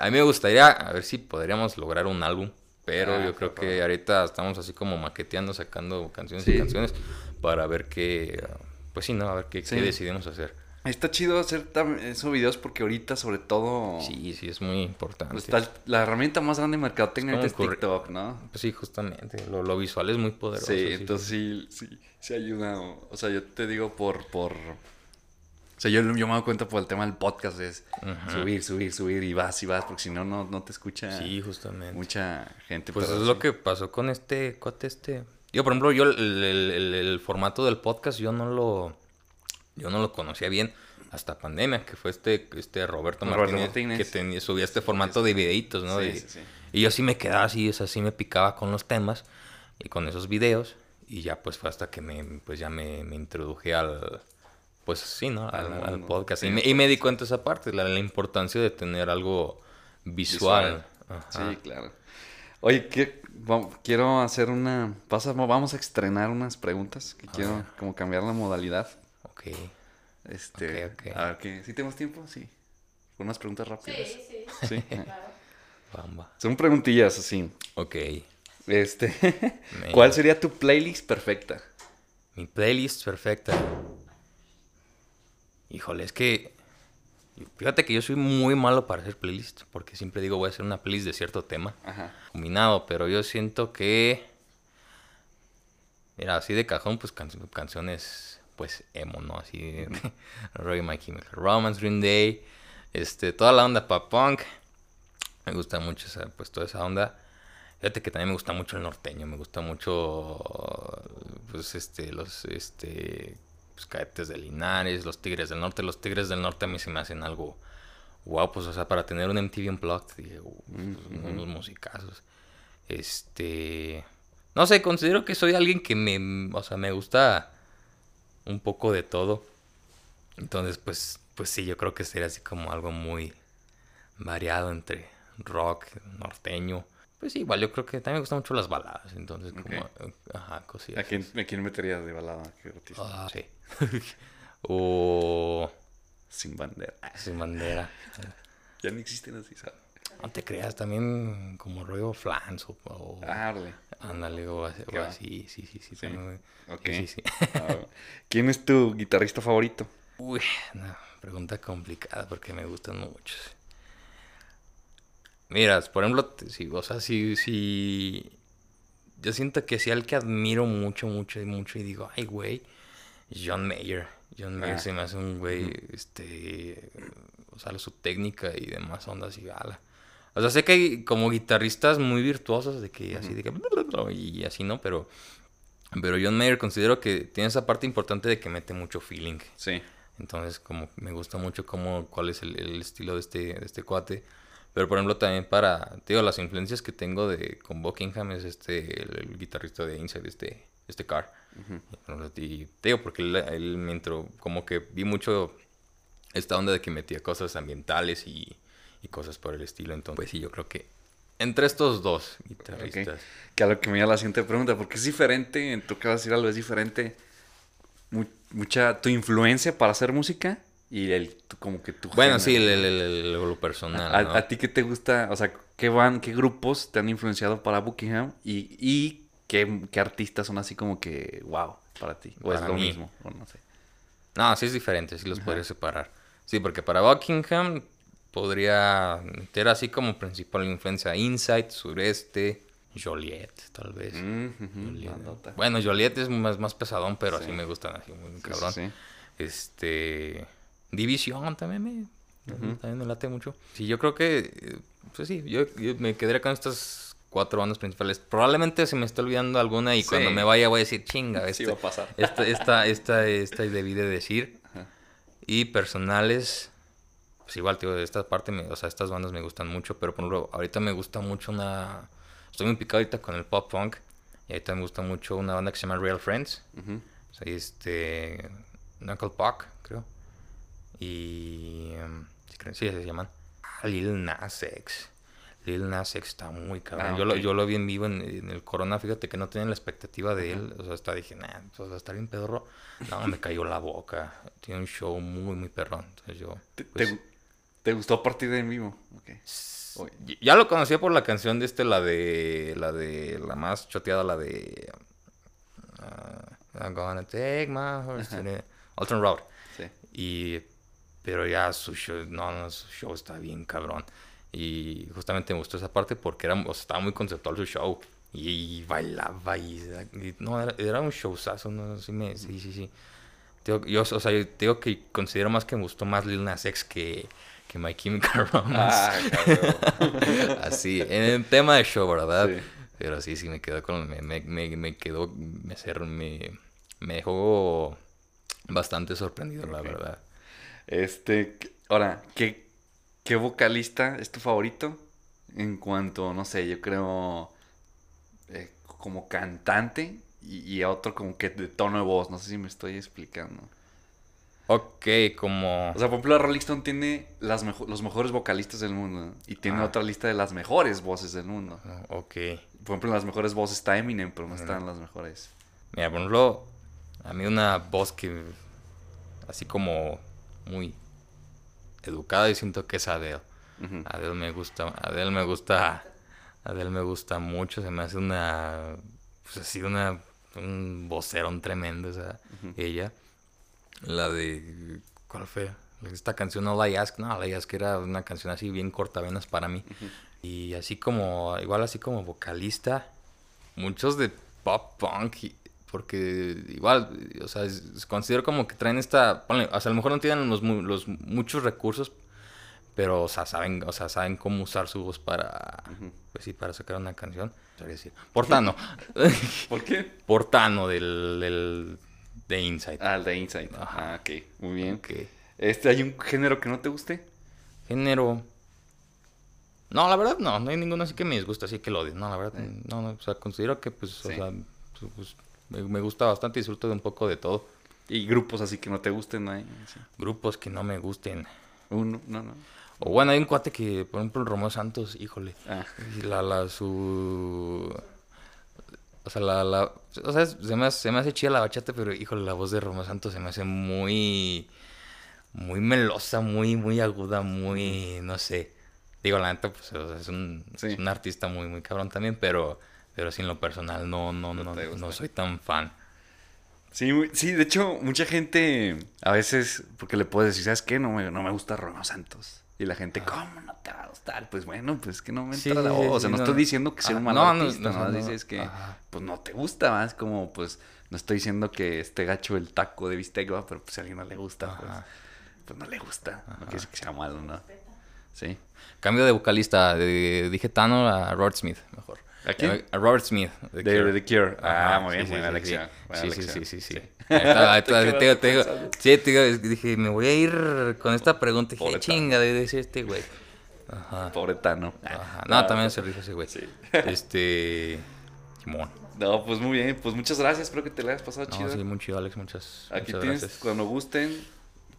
A mí me gustaría, a ver si podríamos lograr un álbum. Pero Ah, yo creo que ahorita estamos así como maqueteando, sacando canciones y canciones para ver qué, pues sí, ¿no? A ver qué, Sí. qué decidimos hacer. Está chido hacer esos videos porque ahorita, sobre todo, Sí, sí, es muy importante. está el- la herramienta más grande de mercadotecnia Es es TikTok, ¿no? Pues sí, justamente. Lo, lo visual es muy poderoso. Sí, entonces sí, sí, sí ayuda. O, sea, yo te digo por, por... O sea, yo, yo me doy cuenta por el tema del podcast, es subir, subir, subir y vas y vas, porque si no, no, no te escucha Sí, justamente. mucha gente. Pues es sí. lo que pasó con este cuate este. Yo, por ejemplo, yo el, el- el- el formato del podcast yo no lo yo no lo conocía bien hasta pandemia, que fue este este Roberto, Roberto Martínez, Martínez. que tenía, subía este formato de videitos, ¿no? Sí, De- sí, sí. Y yo sí me quedaba así, o sea, sí me picaba con los temas y con esos videos y ya pues fue hasta que me pues ya me, me introduje al pues sí, ¿no? Al, Al al mundo. podcast. Y, me, y me di cuenta de esa parte, la, la importancia de tener algo visual. Sí, claro. Oye, ¿qué- va- quiero hacer una... pasa- vamos a estrenar unas preguntas que quiero como cambiar la modalidad. Ok. Este, Ok, ok. A ver, ¿qué? ¿sí tenemos tiempo? Sí. Unas preguntas rápidas. Sí, sí. Sí. Claro. Bamba. Son preguntillas así. Ok. Este, ¿cuál sería tu playlist perfecta? Mi playlist perfecta. Híjole, es que. Fíjate que yo soy muy malo para hacer playlists. Porque siempre digo voy a hacer una playlist de cierto tema. Ajá. Combinado. Pero yo siento que. Mira, así de cajón, pues can- canciones. Pues emo, ¿no? Así. Roy My Chemical Romance, Green Day. Este, toda la onda pop punk. Me gusta mucho esa, pues toda esa onda. Fíjate que también me gusta mucho el norteño, me gusta mucho pues este los este pues, cadetes de Linares, los Tigres del Norte, los Tigres del Norte a mí se me hacen algo wow, pues o sea, para tener un MTV Unplugged, dije, pues, unos musicazos. Este, no sé, considero que soy alguien que me, o sea, me gusta un poco de todo. Entonces, pues pues sí, yo creo que sería así como algo muy variado entre rock, norteño. Pues sí, igual yo creo que también me gustan mucho las baladas, entonces como, eh, ajá, ¿A cosillas. quién, ¿A quién meterías de balada? ¿Qué artista? Ah, sí. o Sin bandera. sin bandera. Ya no existen así, ¿sabes? No te creas, también como rollo flans o, o- ándale o así, ¿Qué o así, sí, sí, sí. Sí. también. Sí, sí. Ah, ¿Quién es tu guitarrista favorito? Uy, una pregunta complicada porque me gustan muchos. Mira, por ejemplo, si, o sea, si, si... Yo siento que si al que admiro mucho, mucho y mucho y digo, ay, güey, John Mayer. John Mayer Ah. se me hace un güey, este... O sea, su técnica y demás ondas y ala. O sea, sé que hay como guitarristas muy virtuosos de que así, de que... Y así, ¿no? Pero... Pero John Mayer considero que tiene esa parte importante de que mete mucho feeling. Sí. Entonces, como me gusta mucho cómo, cuál es el, el estilo de este, de este cuate. Pero, por ejemplo, también para, te digo, las influencias que tengo de, con Buckingham es este, el, el guitarrista de Inside, este, este Car. Por ejemplo, Y te digo, porque él, él me entró, como que vi mucho esta onda de que metía cosas ambientales y, y cosas por el estilo. Entonces, pues sí, yo creo que entre estos dos guitarristas. Ok. Que a lo que me da la siguiente pregunta, porque es diferente, en tu que vas a decir algo, es diferente mu- mucha tu influencia para hacer música y el como que tu Bueno, sí, género. el, el- el- el- lo personal. a, ¿no? a ti qué te gusta? O sea, ¿qué van, qué grupos te han influenciado para Buckingham y, y qué, qué artistas son así como que wow para ti? O es lo mí. mismo, o no sé. No, sí es diferente, sí los podría separar. Sí, porque para Buckingham podría meter así como principal influencia Insight, Sureste, Joliet, tal vez. Mm, Joliet. Bueno, Joliet es más, más pesadón, pero Sí. así me gustan, así muy Sí, cabrón. sí. Este. División también me, también me late mucho. Sí, yo creo que. eh, Pues sí, yo, yo me quedaría con estas cuatro bandas principales. Probablemente se me está olvidando alguna y cuando me vaya voy a decir, chinga, Sí este- va a pasar. esta, esta, esta, esta debí de decir. Ajá. Y personales, pues igual, tío, esta parte, me- o sea, estas bandas me gustan mucho, pero por ejemplo, ahorita me gusta mucho una... Estoy muy picado ahorita con el pop punk. Y ahorita me gusta mucho una banda que se llama Real Friends. Ujú. O sea, este... Knuckle Puck, creo. Y... em, sí, se llaman. Ah, Lil Nas X. Lil Nas X está muy cabrón. Ah, yo, lo, yo lo vi en vivo en, en el Corona. Fíjate que no tenía la expectativa de él. O sea, hasta dije, nah, pues va a estar bien pedorro. No, me cayó la boca. Tiene un show muy, muy perrón. Entonces yo... ¿Te, pues, te- te gustó a partir de en vivo? Ok. Oye. y- Ya lo conocía por la canción de este, la de... La de... La más choteada, la de... ah, I'm gonna take my horse to the... Alton Road. Sí. Y... Pero ya su show... No, no, su show está bien cabrón. Y justamente me gustó esa parte porque era, o sea, estaba muy conceptual su show. Y, bailaba y, y- no, era, era un showzazo, ¿no? Sí, me, sí, sí, sí. Digo, yo, o sea, yo digo que considero más que me gustó más Lil Nas X que, que My Chemical Romance. Ah. Así, en el tema de show, ¿verdad? Sí. Pero sí, sí, me quedó con... Me, me, me, me quedó... Me, me, me dejó bastante sorprendido, la verdad. Este, ahora, ¿qué, ¿qué vocalista es tu favorito? En cuanto, no sé, yo creo eh, como cantante y, y a otro como que de tono de voz, no sé si me estoy explicando. Ok, como... O sea, por ejemplo, Rolling Stone tiene las mejo- los mejores vocalistas del mundo y tiene Ah. otra lista de las mejores voces del mundo. Ok. Por ejemplo, las mejores voces está Eminem, pero no están las mejores. Mira, por ejemplo, a mí una voz que... Así como muy educada y siento que es Adele. Ujú. Adele me gusta, Adele me gusta, Adele me gusta mucho, se me hace una, pues así una, un vocerón tremendo, o sea, ella. La de, ¿cuál fue? Esta canción No I Ask, no, I Ask era una canción así bien cortavenas para mí. Y así como, igual así como vocalista, muchos de pop punk, porque igual, o sea, es- considero como que traen esta, ponle, o sea, a lo mejor no tienen los, los muchos recursos, pero, o sea, saben, o sea, saben cómo usar su voz para, pues sí, para sacar una canción. Decir, Portano, ¿Por qué? Portano del, del, de Insight. Ah, el de Insight. Ajá. Ah, ok, muy bien. Ok. Este, ¿Hay un género que no te guste? Género. No, la verdad no, no hay ninguno así que me disgusta, así que lo odio. No, la verdad, Eh. no, no, o sea, considero que pues, o sea, pues, me, me gusta bastante, disfruto de un poco de todo. Y grupos así que no te gusten, ¿no? Sí. Grupos que no me gusten. Uno, no, no. O bueno, hay un cuate que, por ejemplo, el Romeo Santos, híjole. Ah, y La, la, su... O sea, la, la... O sea, se me, hace, se me hace chida la bachata, pero, híjole, la voz de Romeo Santos se me hace muy... Muy melosa, muy, muy aguda, muy... No sé. Digo, la neta, pues, o sea, es un, Sí. es un artista muy, muy cabrón también, pero... Pero sí, en lo personal, no, no, No no, no, soy tan fan. Sí, sí, de hecho, mucha gente a veces, porque le puedes decir, ¿sabes qué? No me, no me gusta Romeo Santos. Y la gente, ¿cómo no te va a gustar? Pues bueno, pues es que no me Sí, entra la sí, voz. O sea, no, no, estoy no. diciendo que sea un Ajá, mal no, no, artista, no, no, no, dices que ajá. pues no te gusta más, como pues no estoy diciendo que esté gacho el taco de bistec, ¿va? pero pues si a alguien no le gusta, pues, Ajá. pues no le gusta. No quiere decir que sea malo, ¿no? Sí. Cambio de vocalista, de, dije Tano a Robert Smith, mejor. ¿A quién? A Robert Smith. De de The Cure. Ah, Ajá, muy bien, sí, buena sí, elección. sí. buena Sí, sí, elección. sí, sí, sí. Sí. Te digo, te digo, sí, te digo, dije, me voy a ir con esta pregunta. Dije, chinga, de ser este güey. Ajá. Pobre Tano. Ajá. No, también se rifa ese güey. Sí. Este. Simón. No, pues muy bien. Pues muchas gracias. Espero que te la hayas pasado No, chido. sí, muy chido, Alex. Muchas, Aquí muchas tienes, gracias. cuando gusten,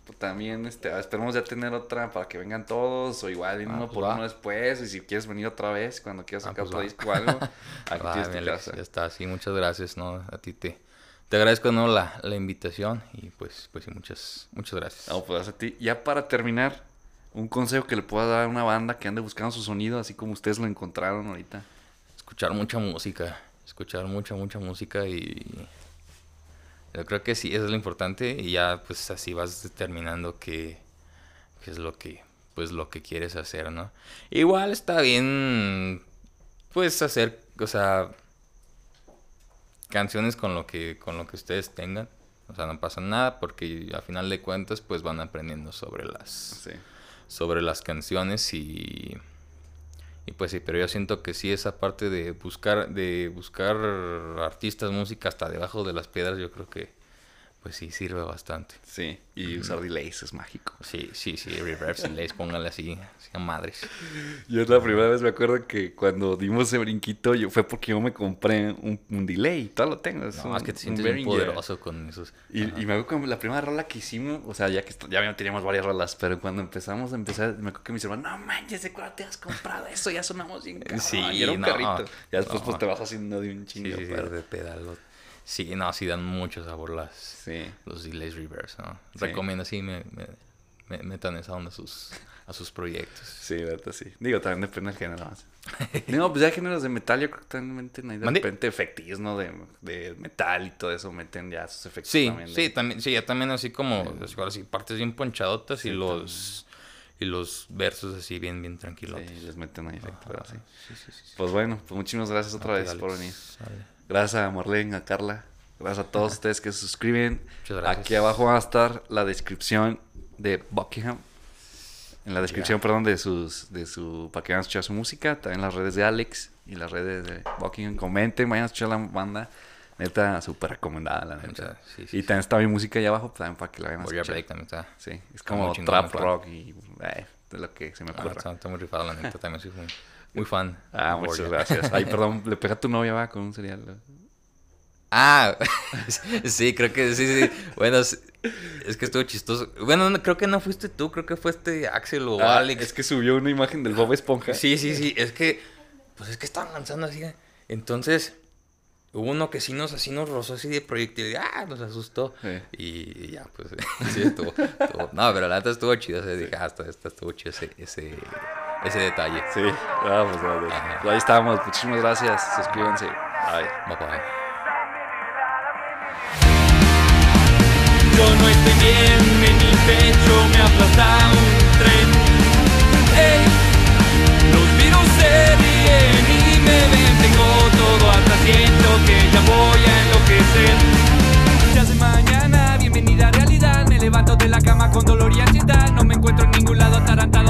pues, también este, esperemos ya tener otra para que vengan todos, o igual ir Ah, uno pues por va. uno después, y si quieres venir otra vez, cuando quieras Ah, sacar pues otro va. disco o algo, aquí Va, tienes tu Alex, casa. ya está, sí, muchas gracias, ¿no? A ti te, te agradezco, ¿no? La, la invitación y pues, pues muchas, muchas gracias. No, pues a ti. Ya para terminar, un consejo que le pueda dar a una banda que ande buscando su sonido, así como ustedes lo encontraron ahorita. Escuchar mucha música, escuchar mucha, mucha música y yo creo que sí, eso es lo importante y ya pues así vas determinando qué, qué es lo que, pues lo que quieres hacer, ¿no? Igual está bien, pues hacer, o sea, canciones con lo que, con lo que ustedes tengan. O sea, no pasa nada porque a final de cuentas pues van aprendiendo sobre las Sí. sobre las canciones y y pues sí, pero yo siento que sí esa parte de buscar de buscar artistas, música hasta debajo de las piedras, yo creo que pues sí sirve bastante. Sí, y usar delays es mágico. Sí, sí, sí, reverse les póngale así, así a madres. Yo la primera vez me acuerdo que cuando dimos ese brinquito, yo fue porque yo me compré un, un delay, todo lo tengo. No, un- es que te sientes bien poderoso con esos. Y, y me acuerdo que la primera rola que hicimos, o sea, ya que ya teníamos varias rolas, pero cuando empezamos a empezar, me acuerdo que mis hermanos, no manches, ¿de cuándo te has comprado eso? Ya sonamos bien cabrón. Sí, y era un no, perrito. Ya después no. pues te vas haciendo de un chingo, sí, sí, de pedalo. Sí, no, sí dan mucho sabor las Sí. los delays reverse, ¿no? Sí. Recomiendo así me, me, me- metan esa onda a sus a sus proyectos. Sí, neta sí. Digo, también depende del género más. no, pues ya géneros de metal, yo creo que también meten ahí de repente efectillos, ¿no? De, de metal y todo eso, meten ya sus efectos Sí, también. de- sí, también, sí, ya también así como, así, partes bien ponchadotas y los y los versos así bien, bien tranquilos. Sí, les meten ahí efectos, pero sí. Sí, sí. Pues bueno, pues muchísimas gracias otra vez por Alex, venir. vale. Gracias a Marlene, a Carla. Gracias a todos ustedes que se suscriben. Muchas gracias. Aquí abajo va a estar la descripción de Buckingham. En la descripción, perdón, de sus, de su, para que vayan a escuchar su música. También las redes de Alex y las redes de Buckingham. Comenten, vayan a escuchar la banda. Neta, súper recomendada, la neta. Sí, sí, y sí. también está mi música allá abajo, también para que la vayan a escuchar. Break también está. Sí, es como chingón, trap rock y eh, de lo que se me Ah, ocurra. está, está muy rifado, la neta, también soy muy, fan. Ah, muchas gracias. Ay, perdón, le pega a tu novia, va, con un cereal. Ah, sí, creo que sí, sí. Bueno, es, es que estuvo chistoso. Bueno, no, creo que no fuiste tú, creo que fue este Axel o Ah, Alex. Es que subió una imagen del Bob Esponja. Sí, sí, sí, es que, pues es que estaban lanzando así. Entonces, hubo uno que sí nos, así nos rozó así de proyectil, ah, nos asustó. Sí. Y, ya, pues, sí, estuvo, estuvo- No, pero la neta estuvo chido, o sea, dije, ah, esto, esto estuvo chido ese, ese, ese detalle. Sí, vamos, ah, pues, ahí estamos. Muchísimas gracias. Suscríbanse. A Bye. Bye bye. Yo no estoy bien, en mi pecho me aplasta un tren. Hey, los virus se ríen y me ven, tengo todo hasta siento que ya voy a enloquecer. Ya se mañana, bienvenida a realidad. Me levanto de la cama con dolor y ansiedad. No me encuentro en ningún lado atarantado.